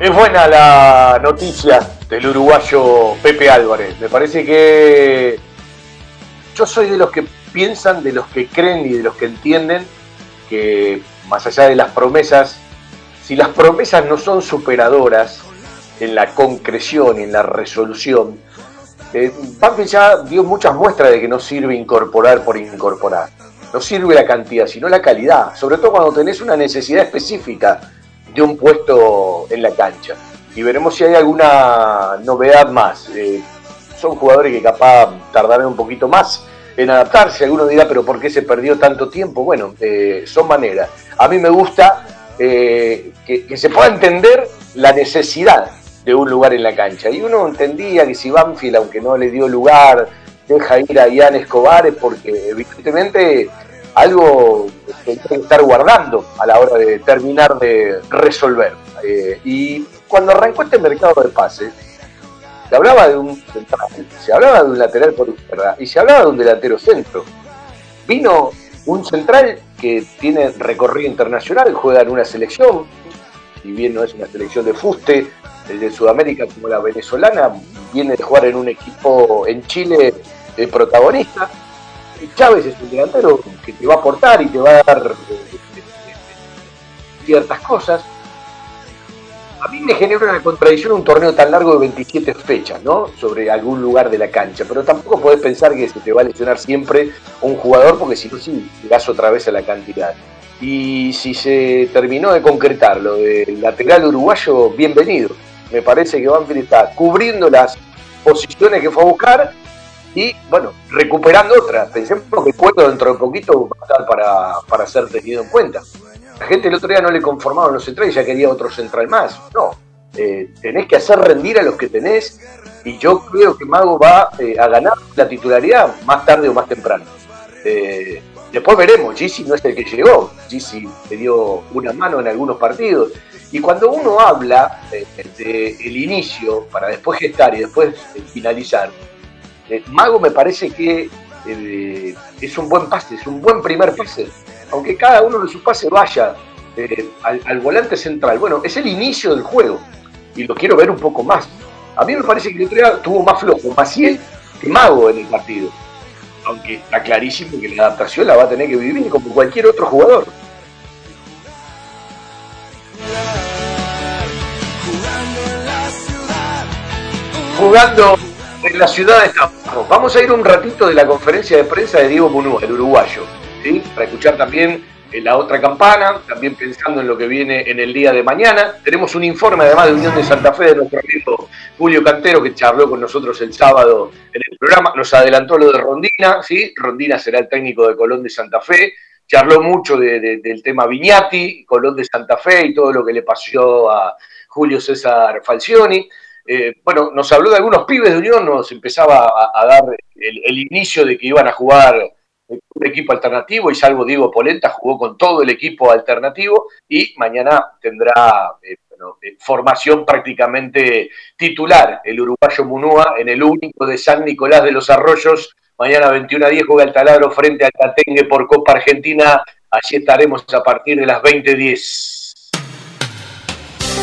Es buena la noticia del uruguayo Pepe Álvarez. Me parece que yo soy de los que piensan, de los que creen y de los que entienden que más allá de las promesas, si las promesas no son superadoras en la concreción y en la resolución, eh, ya dio muchas muestras de que no sirve incorporar por incorporar. No sirve la cantidad, sino la calidad. Sobre todo cuando tenés una necesidad específica de un puesto en la cancha. Y veremos si hay alguna novedad más. Eh, son jugadores que capaz tardarán un poquito más en adaptarse. Alguno dirá, pero ¿por qué se perdió tanto tiempo? Bueno, eh, son maneras. A mí me gusta eh, que, se pueda entender la necesidad de un lugar en la cancha. Y uno entendía que si Banfield, aunque no le dio lugar, deja ir a Ian Escobar, es porque evidentemente algo que hay que estar guardando a la hora de terminar de resolver. Eh, y cuando arrancó este mercado de pases, se hablaba de un central, se hablaba de un lateral por izquierda y se hablaba de un delantero centro. Vino un central que tiene recorrido internacional, juega en una selección, si bien no es una selección de fuste, el de Sudamérica como la venezolana, viene de jugar en un equipo en Chile de protagonista, Chávez es un delantero que te va a aportar y te va a dar eh, eh, ciertas cosas. A mí me genera una contradicción un torneo tan largo de 27 fechas, ¿no? Sobre algún lugar de la cancha, pero tampoco podés pensar que se te va a lesionar siempre un jugador, porque si no, sí, llegas otra vez a la cantidad. Y si se terminó de concretar lo del lateral uruguayo, bienvenido. Me parece que Banfield está cubriendo las posiciones que fue a buscar y bueno, recuperando otra. Pensemos que el puesto dentro de poquito va a estar para, para ser tenido en cuenta. La gente el otro día no le conformaron los centrales y ya quería otro central más. No, eh, tenés que hacer rendir a los que tenés y yo creo que Mago va eh, a ganar la titularidad más tarde o más temprano. Eh, después veremos, Gisi no es el que llegó, Gisi le dio una mano en algunos partidos. Y cuando uno habla del inicio para después gestar y después finalizar, Mago me parece que es un buen pase, es un buen primer pase. Aunque cada uno de sus pases vaya al, al volante central, bueno, es el inicio del juego y lo quiero ver un poco más. A mí me parece que el tuvo más flojo Maciel que Mago en el partido. Aunque está clarísimo que la adaptación la va a tener que vivir como cualquier otro jugador. Jugando en la ciudad estamos. Vamos a ir un ratito de la conferencia de prensa de Diego Munúa, el uruguayo, ¿sí? para escuchar también en la otra campana, también pensando en lo que viene en el día de mañana. Tenemos un informe además de Unión de Santa Fe de nuestro amigo Julio Cantero, que charló con nosotros el sábado en el programa. Nos adelantó lo de Rondina, ¿sí? Rondina será el técnico de Colón de Santa Fe. Charló mucho del tema Viñati, Colón de Santa Fe y todo lo que le pasó a Julio César Falcioni. Eh, bueno, nos habló de algunos pibes de Unión, nos empezaba a, dar el inicio de que iban a jugar un equipo alternativo y salvo Diego Polenta jugó con todo el equipo alternativo y mañana tendrá eh, eh, formación prácticamente titular el uruguayo Munúa en el único de San Nicolás de los Arroyos. Mañana 21 a 10 juega el taladro frente al Catengue por Copa Argentina. Allí estaremos a partir de las 20.10.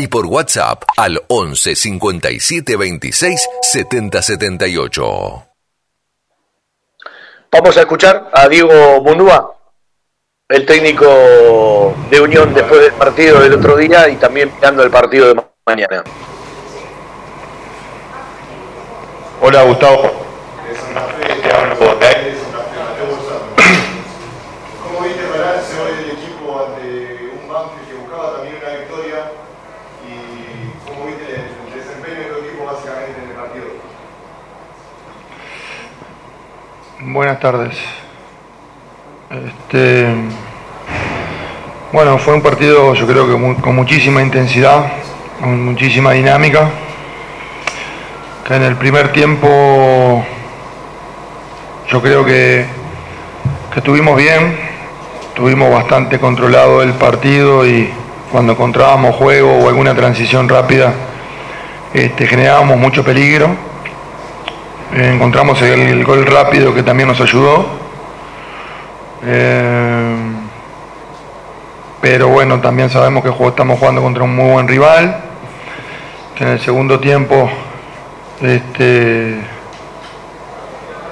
y por WhatsApp al 11 57 26 70 78. Vamos a escuchar a Diego Munúa, el técnico de Unión después del partido del otro día y también mirando el partido de mañana. Hola Gustavo. Buenas tardes. Este, bueno, fue un partido yo creo que con muchísima intensidad, con muchísima dinámica, que en el primer tiempo yo creo que, que estuvimos bien, tuvimos bastante controlado el partido y cuando encontrábamos juego o alguna transición rápida, este, generábamos mucho peligro encontramos el, gol rápido que también nos ayudó. Eh, pero bueno, también sabemos que estamos jugando contra un muy buen rival, que en el segundo tiempo este,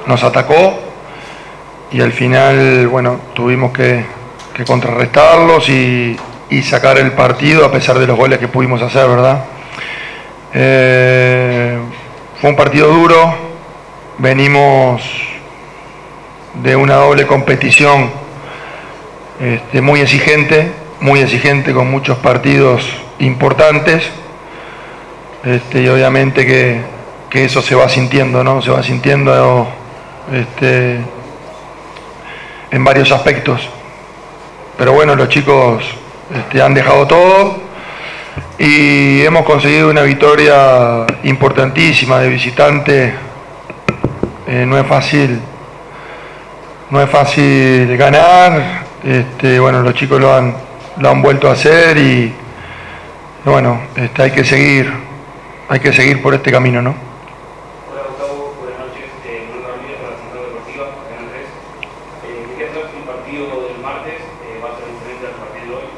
nos atacó y al final, bueno, tuvimos que, contrarrestarlos y, sacar el partido a pesar de los goles que pudimos hacer, ¿verdad? Eh, fue un partido duro, venimos de una doble competición este, muy exigente, muy exigente con muchos partidos importantes este, y obviamente que, eso se va sintiendo, ¿no? Se va sintiendo este, en varios aspectos. Pero bueno, los chicos han dejado todo y hemos conseguido una victoria importantísima de visitante eh, no es fácil, no es fácil ganar, este, bueno, los chicos lo han, lo han vuelto a hacer y, bueno, este, hay que seguir, hay que seguir por este camino, ¿no? exclusiva en Andrés. Eh, quería saber si el partido del martes eh, va a ser diferente al partido de hoy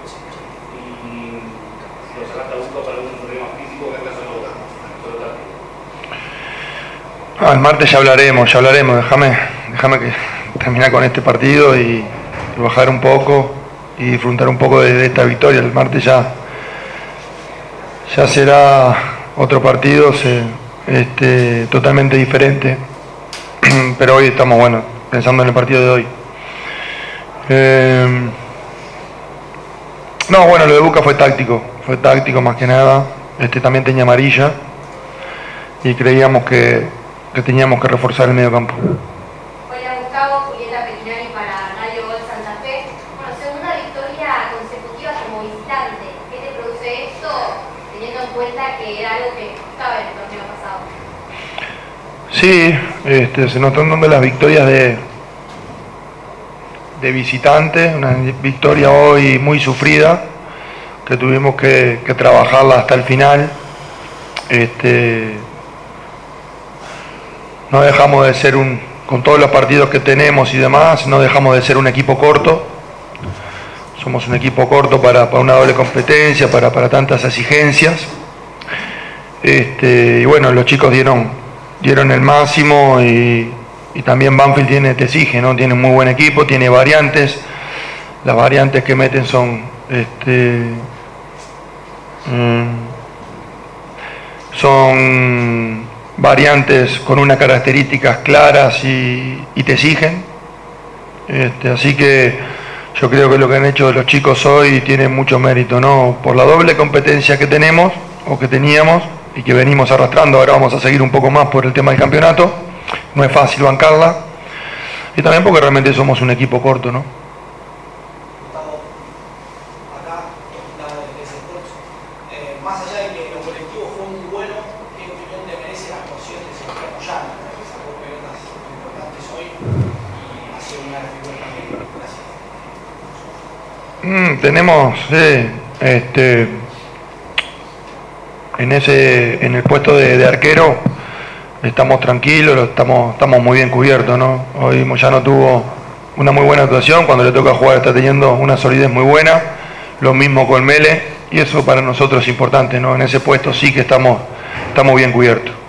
y si lo sacaste a busca para algún problema físico que hagas solo, solo táctico. Ah, el martes ya hablaremos, ya hablaremos. Déjame, déjame que terminar con este partido y, bajar un poco y disfrutar un poco de, esta victoria. El martes ya, ya será otro partido se- este, totalmente diferente. (clears throat) Pero hoy estamos, bueno, pensando en el partido de hoy. Eh, no, bueno, lo de Buca fue táctico, fue táctico más que nada. Este también tenía amarilla y creíamos que, que teníamos que reforzar el medio campo. Hola Gustavo, Julieta Petrinari para Radio Gol Santa Fe. Bueno, segunda victoria consecutiva como visitante. ¿Qué te produce esto teniendo en cuenta que era algo que estaba en el torneo pasado? Sí, este, se nos están dando las victorias de, de visitante, una victoria hoy muy sufrida, que tuvimos que, que trabajarla hasta el final. Este, no dejamos de ser un, con todos los partidos que tenemos y demás, no dejamos de ser un equipo corto. Somos un equipo corto para, para una doble competencia, para, para tantas exigencias. Este, y bueno, los chicos dieron, dieron el máximo y, y también Banfield tiene, te exige, ¿no? Tiene un muy buen equipo, tiene variantes. Las variantes que meten son este, mm, son variantes con unas características claras y, te exigen. Este, así que yo creo que lo que han hecho los chicos hoy tiene mucho mérito, ¿no? Por la doble competencia que tenemos o que teníamos y que venimos arrastrando, ahora vamos a seguir un poco más por el tema del campeonato. No es fácil bancarla. Y también porque realmente somos un equipo corto, ¿no? Eh, más allá de que lo colectivo fue muy bueno, ¿qué opinión te merece la actuación de Sebastián Moyano, que sacó pelotas importantes hoy y ha sido una de las figuras también? Gracias. Mm, tenemos sí, este en ese en el puesto de, arquero estamos tranquilos, lo estamos estamos muy bien cubiertos, ¿no? Hoy Moyano tuvo una muy buena actuación, cuando le toca jugar está teniendo una solidez muy buena, lo mismo con Mele y eso para nosotros es importante, ¿no? En ese puesto sí que estamos estamos bien cubiertos.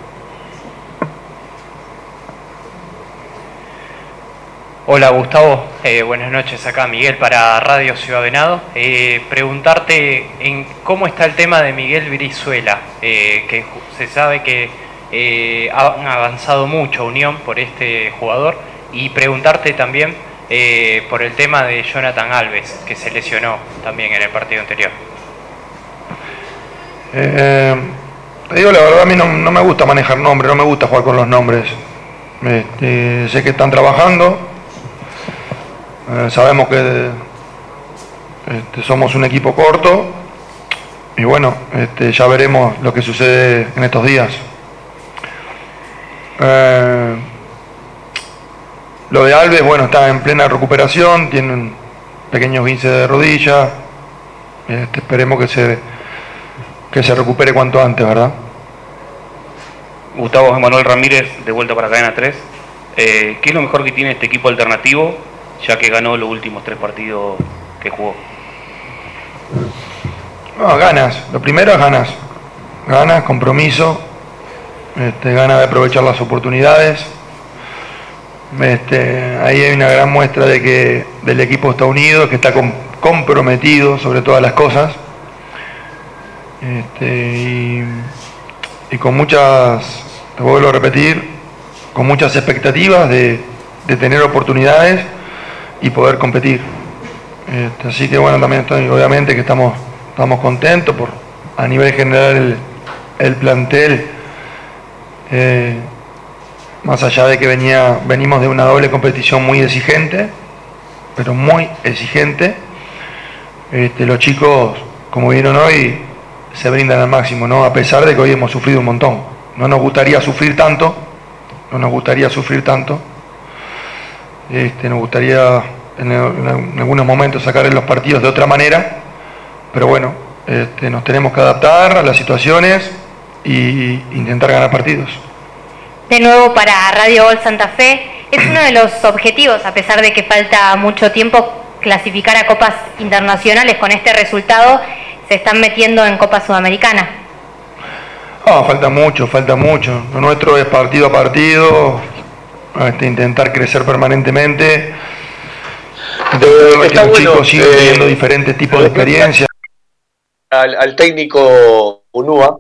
Hola Gustavo, Eh, buenas noches acá Miguel para Radio Ciudad Venado. Eh, preguntarte en cómo está el tema de Miguel Brizuela, eh, que se sabe que han avanzado mucho Unión por este jugador y preguntarte también por el tema de Jonathan Alves, que se lesionó también en el partido anterior. Te digo la verdad, a mí no, no me gusta manejar nombres, no me gusta jugar con los nombres. Este, sé que están trabajando, eh, sabemos que este, somos un equipo corto y bueno, este, ya veremos lo que sucede en estos días. Eh, lo de Alves, bueno, está en plena recuperación, tiene un pequeño de rodilla, este, esperemos que se que se recupere cuanto antes, ¿verdad? Gustavo Emanuel Ramírez, de vuelta para Cadena 3. Eh, ¿Qué es lo mejor que tiene este equipo alternativo, ya que ganó los últimos tres partidos que jugó? No, ganas. Lo primero es ganas. Ganas, compromiso, este, ganas de aprovechar las oportunidades. Este, ahí hay una gran muestra de que del equipo está unido, que está com- comprometido sobre todas las cosas. Este, y, y con muchas, te vuelvo a repetir, con muchas expectativas de, de tener oportunidades y poder competir. Este, así que bueno, también estoy, obviamente que estamos, estamos contentos por a nivel general el, el plantel, eh, más allá de que venía, venimos de una doble competición muy exigente, pero muy exigente, este, los chicos, como vieron hoy, se brindan al máximo, ¿no? A pesar de que hoy hemos sufrido un montón. No nos gustaría sufrir tanto, no nos gustaría sufrir tanto. Este, nos gustaría en, en algunos momentos sacar los partidos de otra manera, pero bueno, este, nos tenemos que adaptar a las situaciones e intentar ganar partidos. De nuevo para Radio Gol Santa Fe, Es uno de los objetivos, a pesar de que falta mucho tiempo, clasificar a copas internacionales. Con este resultado se están metiendo en Copa Sudamericana. Ah, falta mucho, falta mucho. Lo nuestro es partido a partido, este, intentar crecer permanentemente. De que los chicos siguen eh, teniendo diferentes tipos de experiencias. al, al técnico Unúa,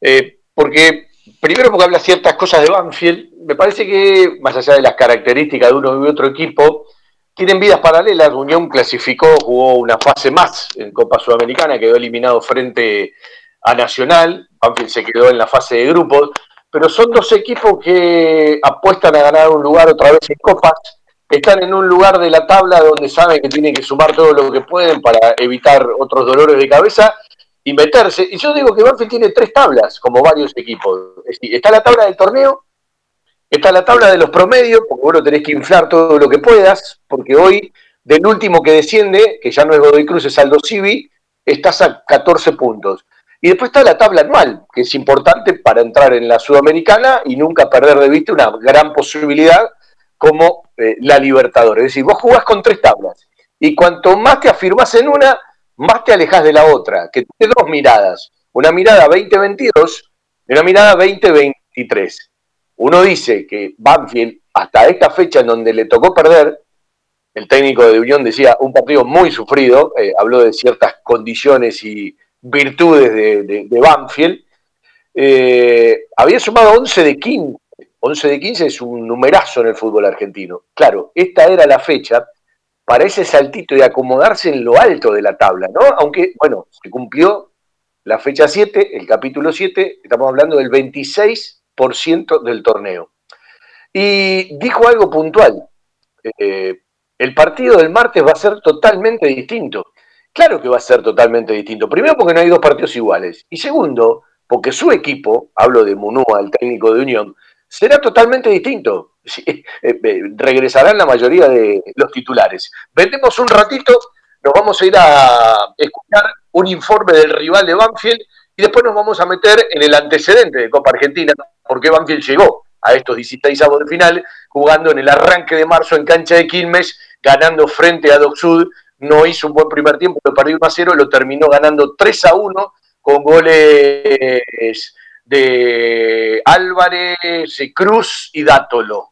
eh, porque primero porque habla ciertas cosas de Banfield, me parece que más allá de las características de uno y otro equipo, tienen vidas paralelas. Unión clasificó, jugó una fase más en Copa Sudamericana, quedó eliminado frente a Nacional, Banfield se quedó en la fase de grupos, pero son dos equipos que apuestan a ganar un lugar otra vez en Copas, están en un lugar de la tabla donde saben que tienen que sumar todo lo que pueden para evitar otros dolores de cabeza y meterse. Y yo digo que Banfield tiene tres tablas, como varios equipos. Está la tabla del torneo, está la tabla de los promedios, porque vos lo tenés que inflar todo lo que puedas, porque hoy, del último que desciende, que ya no es Godoy Cruz, es Aldo Civi, estás a 14 puntos. Y después está la tabla anual, que es importante para entrar en la Sudamericana y nunca perder de vista una gran posibilidad como eh, la Libertadores. Es decir, vos jugás con tres tablas. Y cuanto más te afirmás en una, más te alejas de la otra, que tiene dos miradas. Una mirada 2022 y una mirada 2023. Uno dice que Banfield, hasta esta fecha en donde le tocó perder, el técnico de Unión decía, un partido muy sufrido, eh, habló de ciertas condiciones y virtudes de, Banfield, eh, había sumado 11 de 15. 11 de 15 es un numerazo en el fútbol argentino. Claro, esta era la fecha para ese saltito de acomodarse en lo alto de la tabla, ¿no? Aunque, bueno, se cumplió la fecha 7, el capítulo 7, estamos hablando del 26% del torneo. Y dijo algo puntual. eh, el partido del martes va a ser totalmente distinto. Claro que va a ser totalmente distinto. Primero porque no hay dos partidos iguales. Y segundo, porque su equipo, hablo de Munúa, el técnico de Unión, será totalmente distinto. (laughs) Eh, eh, regresarán la mayoría de los titulares. Vendemos un ratito, nos vamos a ir a escuchar un informe del rival de Banfield y después nos vamos a meter en el antecedente de Copa Argentina, porque Banfield llegó a estos 16 avos de final, jugando en el arranque de marzo en cancha de Quilmes, ganando frente a Doc Sud. No hizo un buen primer tiempo, lo perdió 1 a 0, lo terminó ganando 3 a 1 con goles de Álvarez, Cruz y Dátolo.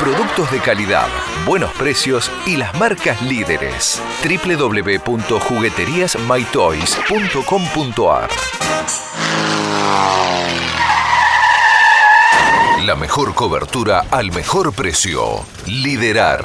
Productos de calidad, buenos precios y las marcas líderes. www.jugueteriasmytoys.com.ar La mejor cobertura al mejor precio. Liderar.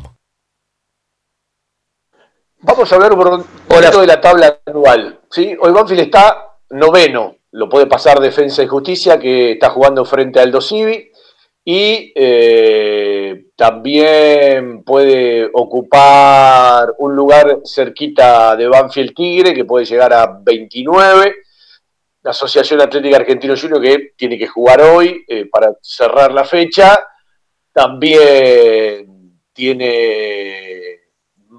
Vamos a hablar un poquito de la tabla anual. ¿sí? Hoy Banfield está noveno, lo puede pasar Defensa y Justicia, que está jugando frente al Dosivi, y eh, también puede ocupar un lugar cerquita de Banfield Tigre, que puede llegar a 29. La Asociación Atlética Argentino Junior, que tiene que jugar hoy eh, para cerrar la fecha, también tiene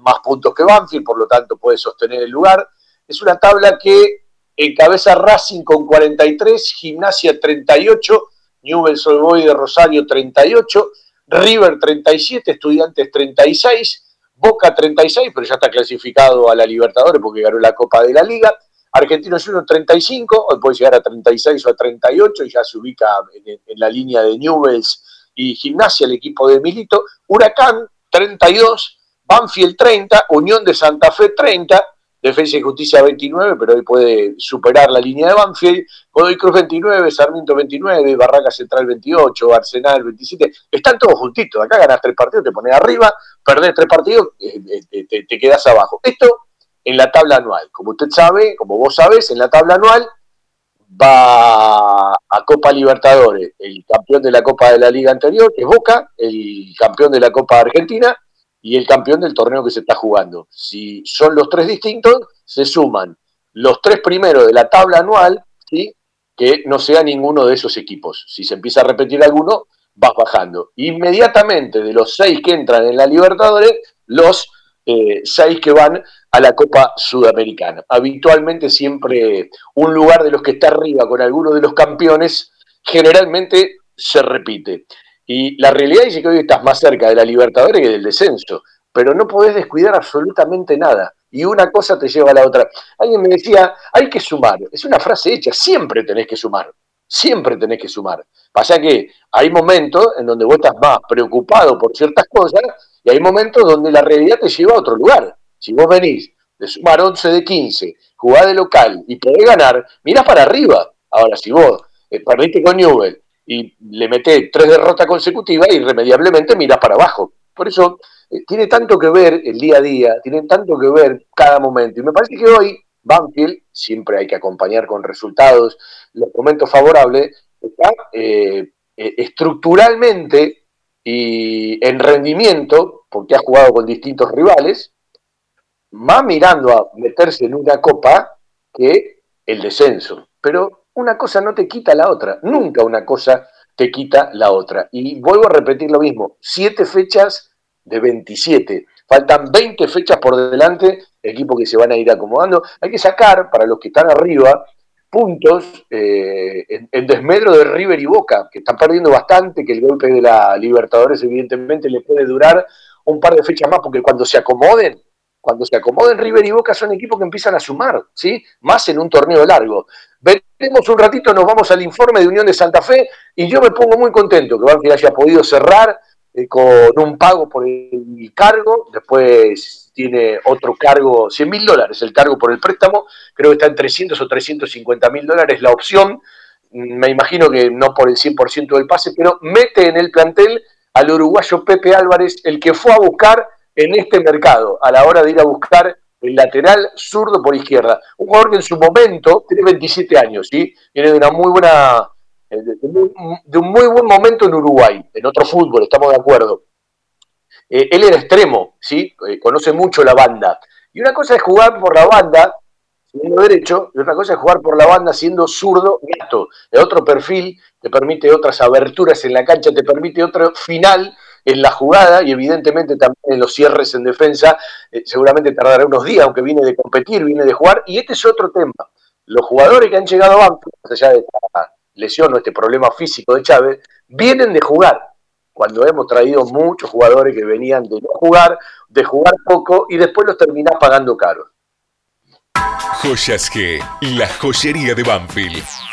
más puntos que Banfield, por lo tanto puede sostener el lugar. Es una tabla que encabeza Racing con 43, Gimnasia 38, Newell's Old Boys de Rosario 38, River 37, Estudiantes 36, Boca 36, pero ya está clasificado a la Libertadores porque ganó la Copa de la Liga. Argentino Junior 35, hoy puede llegar a 36 o a 38 y ya se ubica en, en la línea de Newells y Gimnasia, el equipo de Milito. Huracán 32, Banfield 30, Unión de Santa Fe 30, Defensa y Justicia 29, pero hoy puede superar la línea de Banfield. Godoy Cruz 29, Sarmiento 29, Barraca Central 28, Arsenal 27. Están todos juntitos. Acá ganas tres partidos, te pones arriba, perdés tres partidos, eh, eh, te, te quedas abajo. Esto en la tabla anual. Como usted sabe, como vos sabés, en la tabla anual va a Copa Libertadores, el campeón de la Copa de la Liga anterior, que es Boca, el campeón de la Copa Argentina y el campeón del torneo que se está jugando. Si son los tres distintos, se suman los tres primeros de la tabla anual, ¿sí? que no sea ninguno de esos equipos. Si se empieza a repetir alguno, vas bajando. Inmediatamente de los seis que entran en la Libertadores, los eh, seis que van a la Copa Sudamericana. Habitualmente siempre un lugar de los que está arriba con alguno de los campeones, generalmente se repite. Y la realidad es que hoy estás más cerca de la Libertadores que del descenso, pero no podés descuidar absolutamente nada. Y una cosa te lleva a la otra. Alguien me decía, hay que sumar. Es una frase hecha, siempre tenés que sumar. Siempre tenés que sumar. Pasa que hay momentos en donde vos estás más preocupado por ciertas cosas y hay momentos donde la realidad te lleva a otro lugar. Si vos venís de sumar 11 de 15, jugás de local y podés ganar, mirás para arriba. Ahora, si vos eh, perdiste con Newell y le metés tres derrotas consecutivas, irremediablemente mirás para abajo. Por eso eh, tiene tanto que ver el día a día, tiene tanto que ver cada momento. Y me parece que hoy Banfield, siempre hay que acompañar con resultados los momentos favorables, está eh, estructuralmente y en rendimiento, porque ha jugado con distintos rivales, más mirando a meterse en una copa que el descenso. Pero una cosa no te quita la otra, nunca una cosa te quita la otra. Y vuelvo a repetir lo mismo, siete fechas de 27. Faltan 20 fechas por delante, equipos que se van a ir acomodando. Hay que sacar, para los que están arriba, puntos eh, en, desmedro de River y Boca, que están perdiendo bastante, que el golpe de la Libertadores evidentemente le puede durar un par de fechas más, porque cuando se acomoden, cuando se acomoden River y Boca son equipos que empiezan a sumar, ¿sí? Más en un torneo largo. Veremos un ratito, nos vamos al informe de Unión de Santa Fe y yo me pongo muy contento que Banfield haya podido cerrar eh, con un pago por el cargo, después tiene otro cargo, 100 mil dólares el cargo por el préstamo, creo que está en 300 o 350 mil dólares la opción, me imagino que no por el 100% del pase, pero mete en el plantel al uruguayo Pepe Álvarez, el que fue a buscar en este mercado, a la hora de ir a buscar el lateral zurdo por izquierda. Un jugador que en su momento tiene 27 años, ¿sí? Viene de una muy buena de un muy buen momento en Uruguay, en otro fútbol, estamos de acuerdo. Eh, él era extremo, ¿sí? Eh, conoce mucho la banda. Y una cosa es jugar por la banda siendo derecho, y otra cosa es jugar por la banda siendo zurdo gato, de otro perfil, te permite otras aberturas en la cancha, te permite otro final en la jugada y evidentemente también en los cierres en defensa, eh, seguramente tardará unos días, aunque viene de competir, viene de jugar, y este es otro tema. Los jugadores que han llegado a banco, más allá de esta lesión o este problema físico de Chávez, vienen de jugar. Cuando hemos traído muchos jugadores que venían de no jugar, de jugar poco y después los terminás pagando caro. Joyas G, la joyería de Banfield.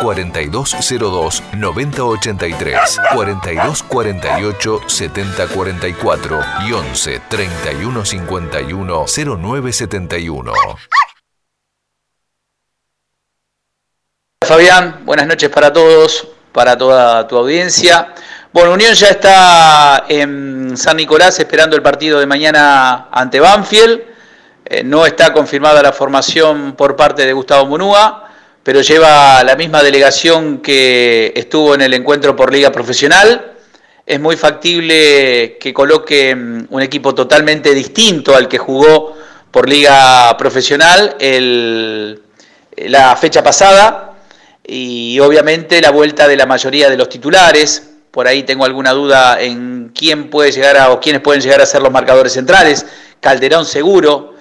4202 9083, 4248 7044 y 11 3151 0971. Fabián, buenas noches para todos, para toda tu audiencia. Bueno, Unión ya está en San Nicolás esperando el partido de mañana ante Banfield. Eh, no está confirmada la formación por parte de Gustavo Munúa pero lleva la misma delegación que estuvo en el encuentro por liga profesional. Es muy factible que coloque mm, un equipo totalmente distinto al que jugó por liga profesional el, la fecha pasada y obviamente la vuelta de la mayoría de los titulares. Por ahí tengo alguna duda en quién puede llegar a o quiénes pueden llegar a ser los marcadores centrales. Calderón seguro,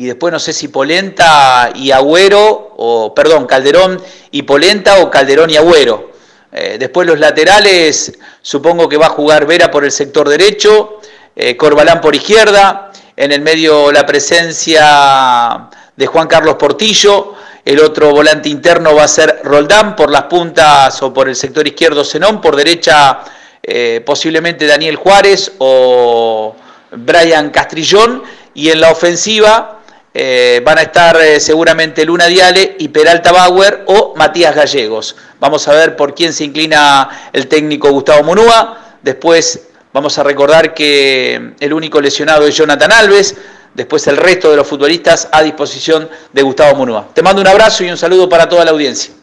y después no sé si Polenta y Agüero, o perdón, Calderón y Polenta o Calderón y Agüero. Eh, después los laterales, supongo que va a jugar Vera por el sector derecho, eh, Corbalán por izquierda, en el medio la presencia de Juan Carlos Portillo, el otro volante interno va a ser Roldán por las puntas o por el sector izquierdo Zenón, por derecha eh, posiblemente Daniel Juárez o Brian Castrillón y en la ofensiva eh, van a estar eh, seguramente Luna Diale y Peralta Bauer o Matías Gallegos. Vamos a ver por quién se inclina el técnico Gustavo Munúa. Después vamos a recordar que el único lesionado es Jonathan Alves. Después el resto de los futbolistas a disposición de Gustavo Munúa. Te mando un abrazo y un saludo para toda la audiencia.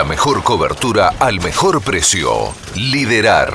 La al mejor precio. Liderar.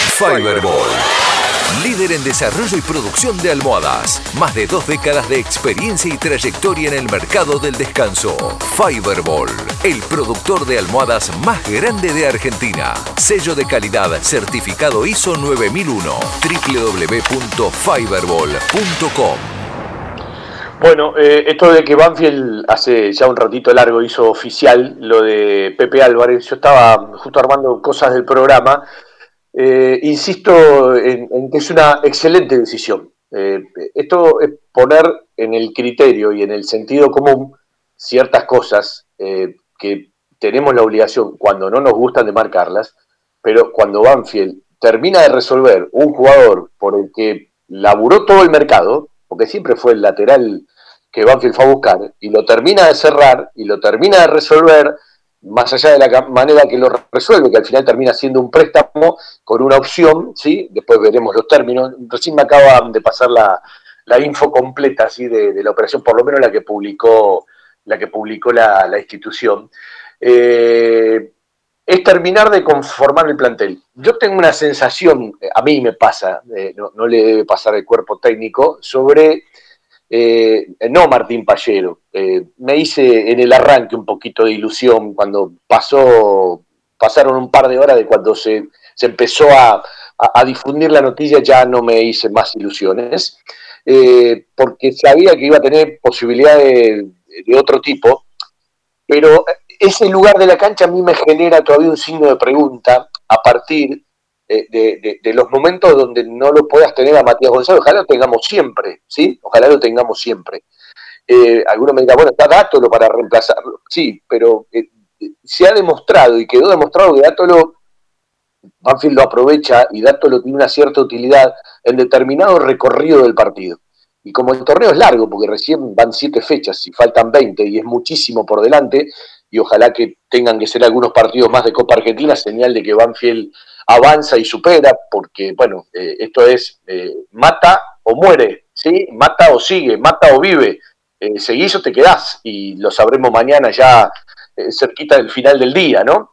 Fiberball. Líder en desarrollo y producción de almohadas. Más de dos décadas de experiencia y trayectoria en el mercado del descanso. Fiberball, el productor de almohadas más grande de Argentina. Sello de calidad certificado ISO 9001. www.fiberball.com. Bueno, eh, esto de que Banfield hace ya un ratito largo hizo oficial lo de Pepe Álvarez, yo estaba justo armando cosas del programa eh, insisto en, que es una excelente decisión. Eh, esto es poner en el criterio y en el sentido común ciertas cosas eh, que tenemos la obligación, cuando no nos gustan, de marcarlas, pero cuando Banfield termina de resolver un jugador por el que laburó todo el mercado, porque siempre fue el lateral que Banfield fue a buscar, y lo termina de cerrar y lo termina de resolver, más allá de la manera que lo resuelve, que al final termina siendo un préstamo con una opción, ¿sí? después veremos los términos, recién me acaba de pasar la, info completa ¿sí? De, la operación, por lo menos la que publicó la, que publicó la, institución, eh, es terminar de conformar el plantel. Yo tengo una sensación, a mí me pasa, eh, no, no le debe pasar el cuerpo técnico, sobre eh, no Martín Pallero. Eh, me hice en el arranque un poquito de ilusión cuando pasó, pasaron un par de horas de cuando se, empezó a, difundir la noticia, ya no me hice más ilusiones, eh, porque sabía que iba a tener posibilidades de, otro tipo, pero ese lugar de la cancha a mí me genera todavía un signo de pregunta a partir de, los momentos donde no lo puedas tener a Matías González, ojalá lo tengamos siempre, ¿sí? Ojalá lo tengamos siempre. Eh, algunos me dirán, bueno, está Dátolo para reemplazarlo. Sí, pero eh, se ha demostrado y quedó demostrado que Dátolo, Banfield lo aprovecha y Dátolo tiene una cierta utilidad en determinado recorrido del partido. Y como el torneo es largo, porque recién van siete fechas y faltan 20 y es muchísimo por delante, y ojalá que tengan que ser algunos partidos más de Copa Argentina, señal de que Banfield avanza y supera, porque, bueno, eh, esto es eh, mata o muere, ¿sí? Mata o sigue, mata o vive. Eh, seguís o te quedás, y lo sabremos mañana ya cerquita del final del día, ¿no?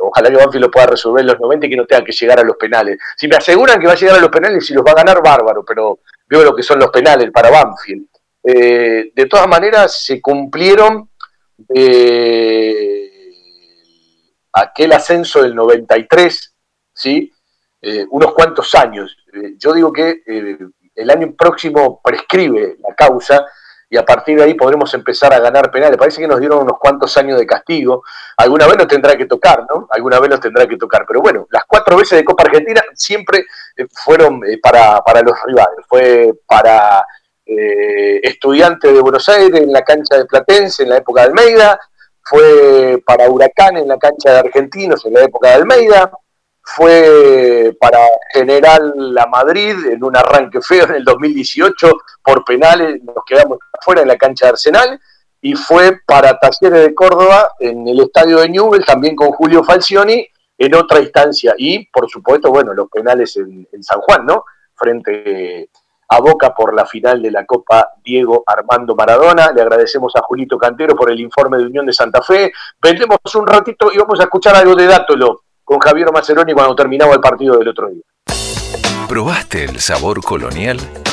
ojalá que Banfield lo pueda resolver en los 90 y que no tenga que llegar a los penales. Si me aseguran que va a llegar a los penales y los va a ganar, bárbaro, pero veo lo que son los penales para Banfield. de todas maneras, se cumplieron aquel ascenso del 93 ¿sí? Eh, unos cuantos años. Eh, yo digo que eh, el año próximo prescribe la causa y a partir de ahí podremos empezar a ganar penales. Parece que nos dieron unos cuantos años de castigo. Alguna vez nos tendrá que tocar, ¿no? Alguna vez nos tendrá que tocar. Pero bueno, las cuatro veces de Copa Argentina siempre fueron para, para, los rivales. Fue para Estudiantes de Buenos Aires en la cancha de Platense en la época de Almeida, fue para Huracán en la cancha de Argentinos en la época de Almeida, fue para General La Madrid en un arranque feo en el 2018 por penales, nos quedamos afuera en la cancha de Arsenal, y fue para Talleres de Córdoba en el estadio de Newell, también con Julio Falcioni, en otra instancia. Y, por supuesto, bueno, los penales en, en San Juan, ¿no? Frente a Boca por la final de la Copa Diego Armando Maradona. Le agradecemos a Julito Cantero por el informe de Unión de Santa Fe. Vendemos un ratito y vamos a escuchar algo de Dátolo con Javier Maceroni cuando terminaba el partido del otro día. ¿Probaste el sabor colonial?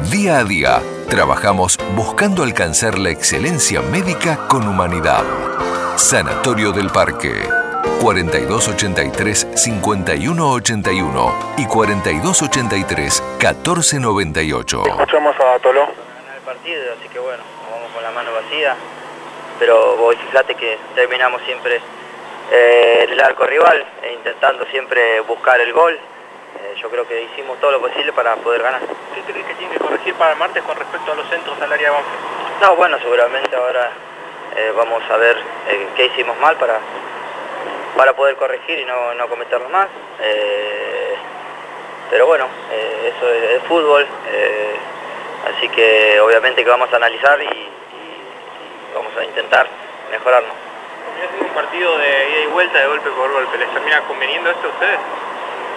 Día a día, trabajamos buscando alcanzar la excelencia médica con humanidad. Sanatorio del Parque. 4283-5181 y 4283-1498. Escuchamos a Tolo. el partido, así que bueno, nos vamos con la mano vacía. Pero vos fíjate que terminamos siempre eh, el arco rival, e intentando siempre buscar el gol. Eh, yo creo que hicimos todo lo posible para poder ganar. ¿Qué crees que tiene que corregir para el martes con respecto a los centros al área de Banfield? No, bueno, seguramente ahora eh, vamos a ver eh, qué hicimos mal para, para poder corregir y no, no cometerlo más. Pero bueno, eso es, es fútbol, así que obviamente que vamos a analizar y, vamos a intentar mejorarnos. Tiene un partido de ida y vuelta, de golpe por golpe. ¿Les termina conveniendo esto a ustedes?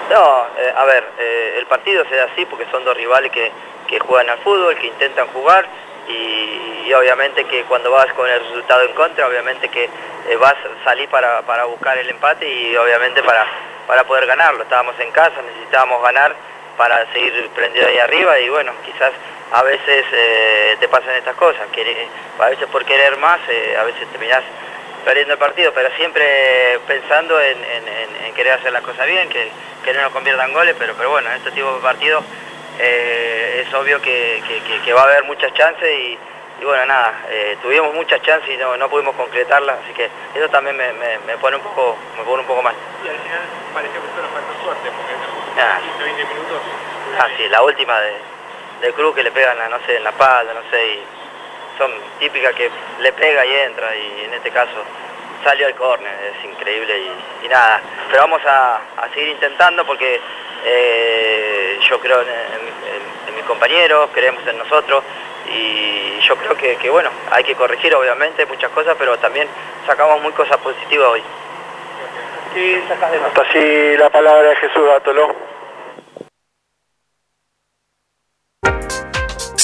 No, eh, a ver, eh, el partido se da así porque son dos rivales que, que juegan al fútbol, que intentan jugar y, obviamente que cuando vas con el resultado en contra, obviamente que eh, vas a salir para, para buscar el empate y obviamente para, para poder ganarlo. Estábamos en casa, necesitábamos ganar para seguir prendido ahí arriba y bueno, quizás a veces te pasan estas cosas, que, a veces por querer más, a veces terminás perdiendo el partido, pero siempre pensando en, en- en- querer hacer las cosas bien, que, que no nos conviertan goles, pero, pero bueno, en este tipo de partidos eh, es obvio que, que- que- va a haber muchas chances y, y bueno, nada, eh, tuvimos muchas chances y no, no pudimos concretarlas, así que eso también me, me- me pone un poco me pone un poco mal. Y al final pareció que solo faltó suerte, porque en Ah. 15, 20 minutos... Ah, sí, la última de, de Cruz que le pegan, a, no sé, en la espalda, no sé, y son típicas que le pega y entra, y en este caso salió el córner, es increíble y, y nada. Pero vamos a, a seguir intentando porque eh, yo creo en, en- en- en mis compañeros, creemos en nosotros y yo creo que, que, bueno, hay que corregir obviamente muchas cosas, pero también sacamos muy cosas positivas hoy. ¿Qué sacas de Hasta así la palabra de Jesús Dátolo.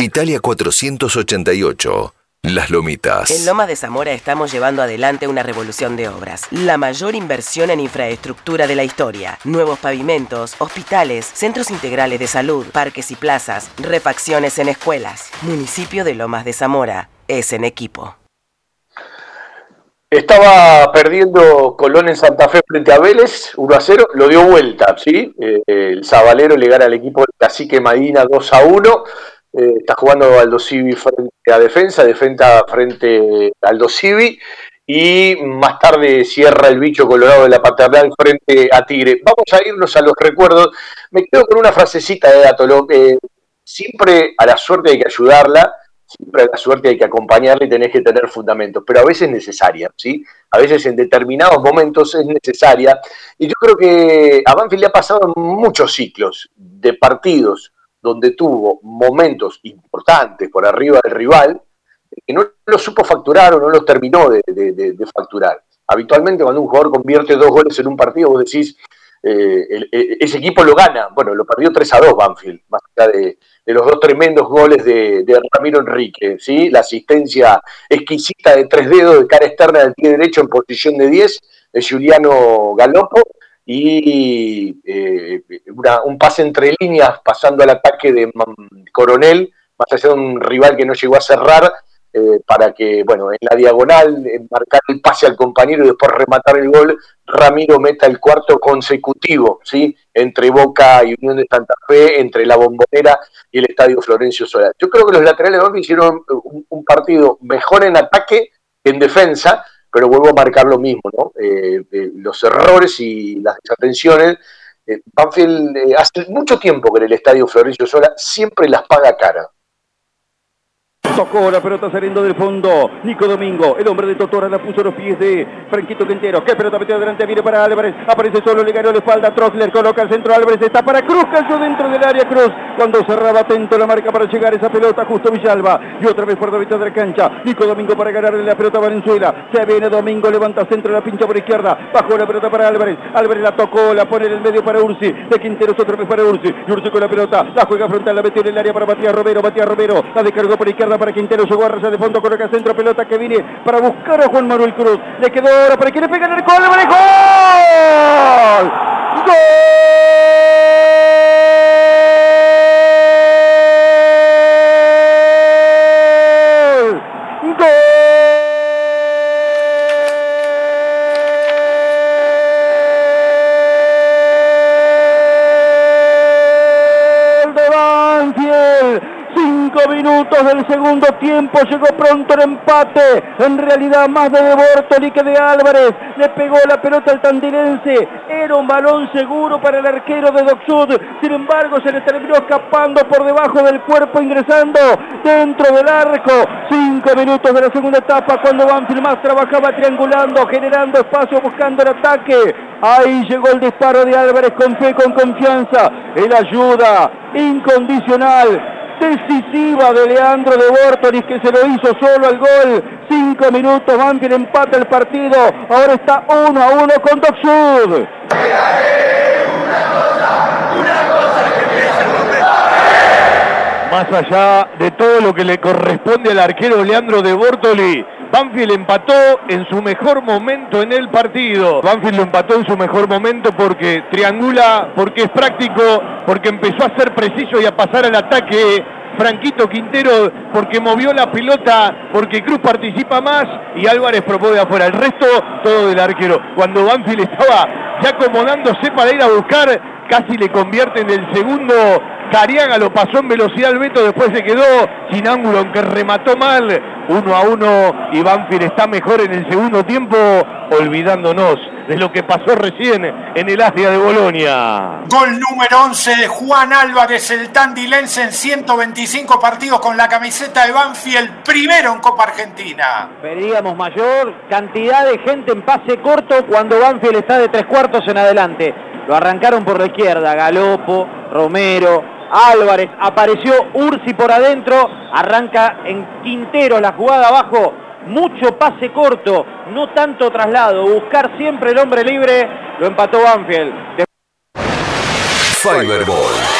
Italia 488, Las Lomitas. En Lomas de Zamora estamos llevando adelante una revolución de obras. La mayor inversión en infraestructura de la historia. Nuevos pavimentos, hospitales, centros integrales de salud, parques y plazas, refacciones en escuelas. Municipio de Lomas de Zamora. Es en equipo. Estaba perdiendo Colón en Santa Fe frente a Vélez, 1 a 0, lo dio vuelta, ¿sí? Eh, el Zabalero le gana al equipo de Cacique Madina 2 a 1. Eh, está jugando Aldo Civi frente a defensa, defensa frente a Aldo Civi. Y más tarde cierra el bicho colorado de la paternal frente a Tigre. Vamos a irnos a los recuerdos. Me quedo con una frasecita de Dato. Eh, siempre a la suerte hay que ayudarla siempre la suerte hay que acompañarle y tenés que tener fundamentos, pero a veces es necesaria, ¿sí? A veces en determinados momentos es necesaria. Y yo creo que a Banfield le ha pasado en muchos ciclos de partidos donde tuvo momentos importantes por arriba del rival, que no los supo facturar o no los terminó de, facturar. Habitualmente cuando un jugador convierte dos goles en un partido, vos decís, eh, ese equipo lo gana. Bueno, lo perdió 3 a 2 Banfield, más allá de, de los dos tremendos goles de, Ramiro Enrique, ¿sí? la asistencia exquisita de tres dedos de cara externa del pie derecho en posición de 10 de Juliano Galopo y eh, un pase entre líneas pasando al ataque de Coronel, más allá de un rival que no llegó a cerrar, eh, para que, bueno, en la diagonal, marcar el pase al compañero y después rematar el gol, Ramiro meta el cuarto consecutivo, ¿sí? Entre Boca y Unión de Santa Fe, entre la Bombonera y el Estadio Florencio Solar. Yo creo que los laterales de hicieron un, partido mejor en ataque que en defensa, pero vuelvo a marcar lo mismo, ¿no? Eh, eh, los errores y las desatenciones. Banfield hace mucho tiempo que en el Estadio Florencio Sola siempre las paga cara. Tocó la pelota saliendo del fondo. Nico Domingo, el hombre de Totora, la puso a los pies de Franquito Quintero. Qué pelota metió adelante, viene para Álvarez. Aparece solo, le ganó la espalda. Trossler coloca el centro. Álvarez está para Cruz, cayó dentro del área Cruz. Cuando cerraba atento la marca para llegar esa pelota, justo Villalba. Y otra vez por la mitad de la cancha. Nico Domingo para ganarle la pelota a Valenzuela. Se viene Domingo, levanta centro, la pincha por izquierda. Bajó la pelota para Álvarez. Álvarez la tocó, la pone en el medio para Ursi. De Quinteros otra vez para Ursi. Y Ursi con la pelota. La juega frontal, la metió en el área para Matías Romero. Matías Romero la descargó por izquierda para Quintero. Llegó a de fondo, coloca centro, pelota que viene para buscar a Juan Manuel Cruz. Le quedó ahora para que le pegan el gol, ¡Gol! ¡Gol! Minutos del segundo tiempo. Llegó pronto el empate. En realidad más de De Bortoli que de Álvarez. Le pegó la pelota al tandilense. Era un balón seguro para el arquero de Docsud. Sin embargo, se le terminó escapando por debajo del cuerpo, ingresando dentro del arco. Cinco minutos de la segunda etapa cuando Banfield más trabajaba triangulando, generando espacio, buscando el ataque. Ahí llegó el disparo de Álvarez con fe, con confianza. El ayuda incondicional decisiva de Leandro de Bortonis que se lo hizo solo al gol. Cinco minutos, Banfield empata el partido. Ahora está uno a uno con Docsud. Más allá de todo lo que le corresponde al arquero Leandro de Bortoli, Banfield empató en su mejor momento en el partido. Banfield lo empató en su mejor momento porque triangula, porque es práctico, porque empezó a ser preciso y a pasar al ataque. Franquito Quintero porque movió la pelota, porque Cruz participa más y Álvarez propone afuera. El resto todo del arquero. Cuando Banfield estaba ya acomodándose para ir a buscar, casi le convierte en el segundo Cariaga lo pasó en velocidad al Beto, después se quedó sin ángulo, aunque remató mal. Uno a uno y Banfield está mejor en el segundo tiempo, olvidándonos de lo que pasó recién en el Asia de Bolonia. Gol número 11 de Juan Álvarez, el tandilense en 125 partidos con la camiseta de Banfield, primero en Copa Argentina. Veríamos mayor cantidad de gente en pase corto cuando Banfield está de tres cuartos en adelante. Lo arrancaron por la izquierda, Galopo, Romero, Álvarez, apareció Ursi por adentro, arranca en Quintero la jugada abajo, mucho pase corto, no tanto traslado, buscar siempre el hombre libre, lo empató Banfield. Fiberball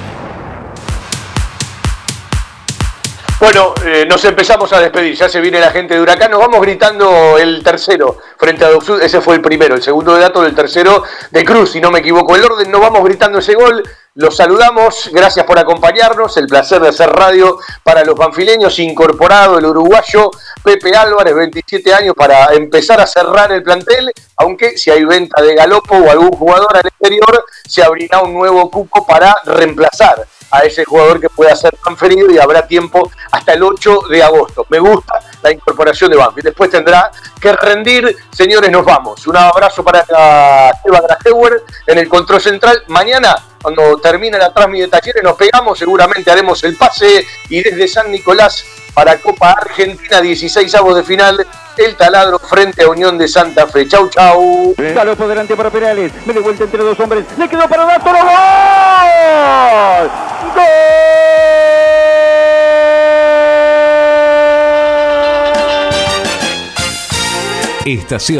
Bueno, eh, nos empezamos a despedir, ya se viene la gente de Huracán, nos vamos gritando el tercero frente a Doxud, ese fue el primero, el segundo de dato del tercero de Cruz, si no me equivoco. El orden, nos vamos gritando ese gol, los saludamos, gracias por acompañarnos, el placer de hacer radio para los banfileños, incorporado el uruguayo Pepe Álvarez, 27 años, para empezar a cerrar el plantel, aunque si hay venta de galopo o algún jugador al exterior, se abrirá un nuevo cupo para reemplazar a ese jugador que pueda ser transferido y habrá tiempo hasta el 8 de agosto. Me gusta la incorporación de Banfield. Después tendrá que rendir. Señores, nos vamos. Un abrazo para Esteban Grajeuer en el control central. Mañana, cuando termine la transmisión de talleres, nos pegamos. Seguramente haremos el pase y desde San Nicolás para Copa Argentina, 16 avos de final el taladro frente a Unión de Santa Fe. Chau, chau. Galo por delante para Perales. Me de vuelta entre dos hombres. Le quedó para Dato. ¡Gol! ¡Gol! Estación.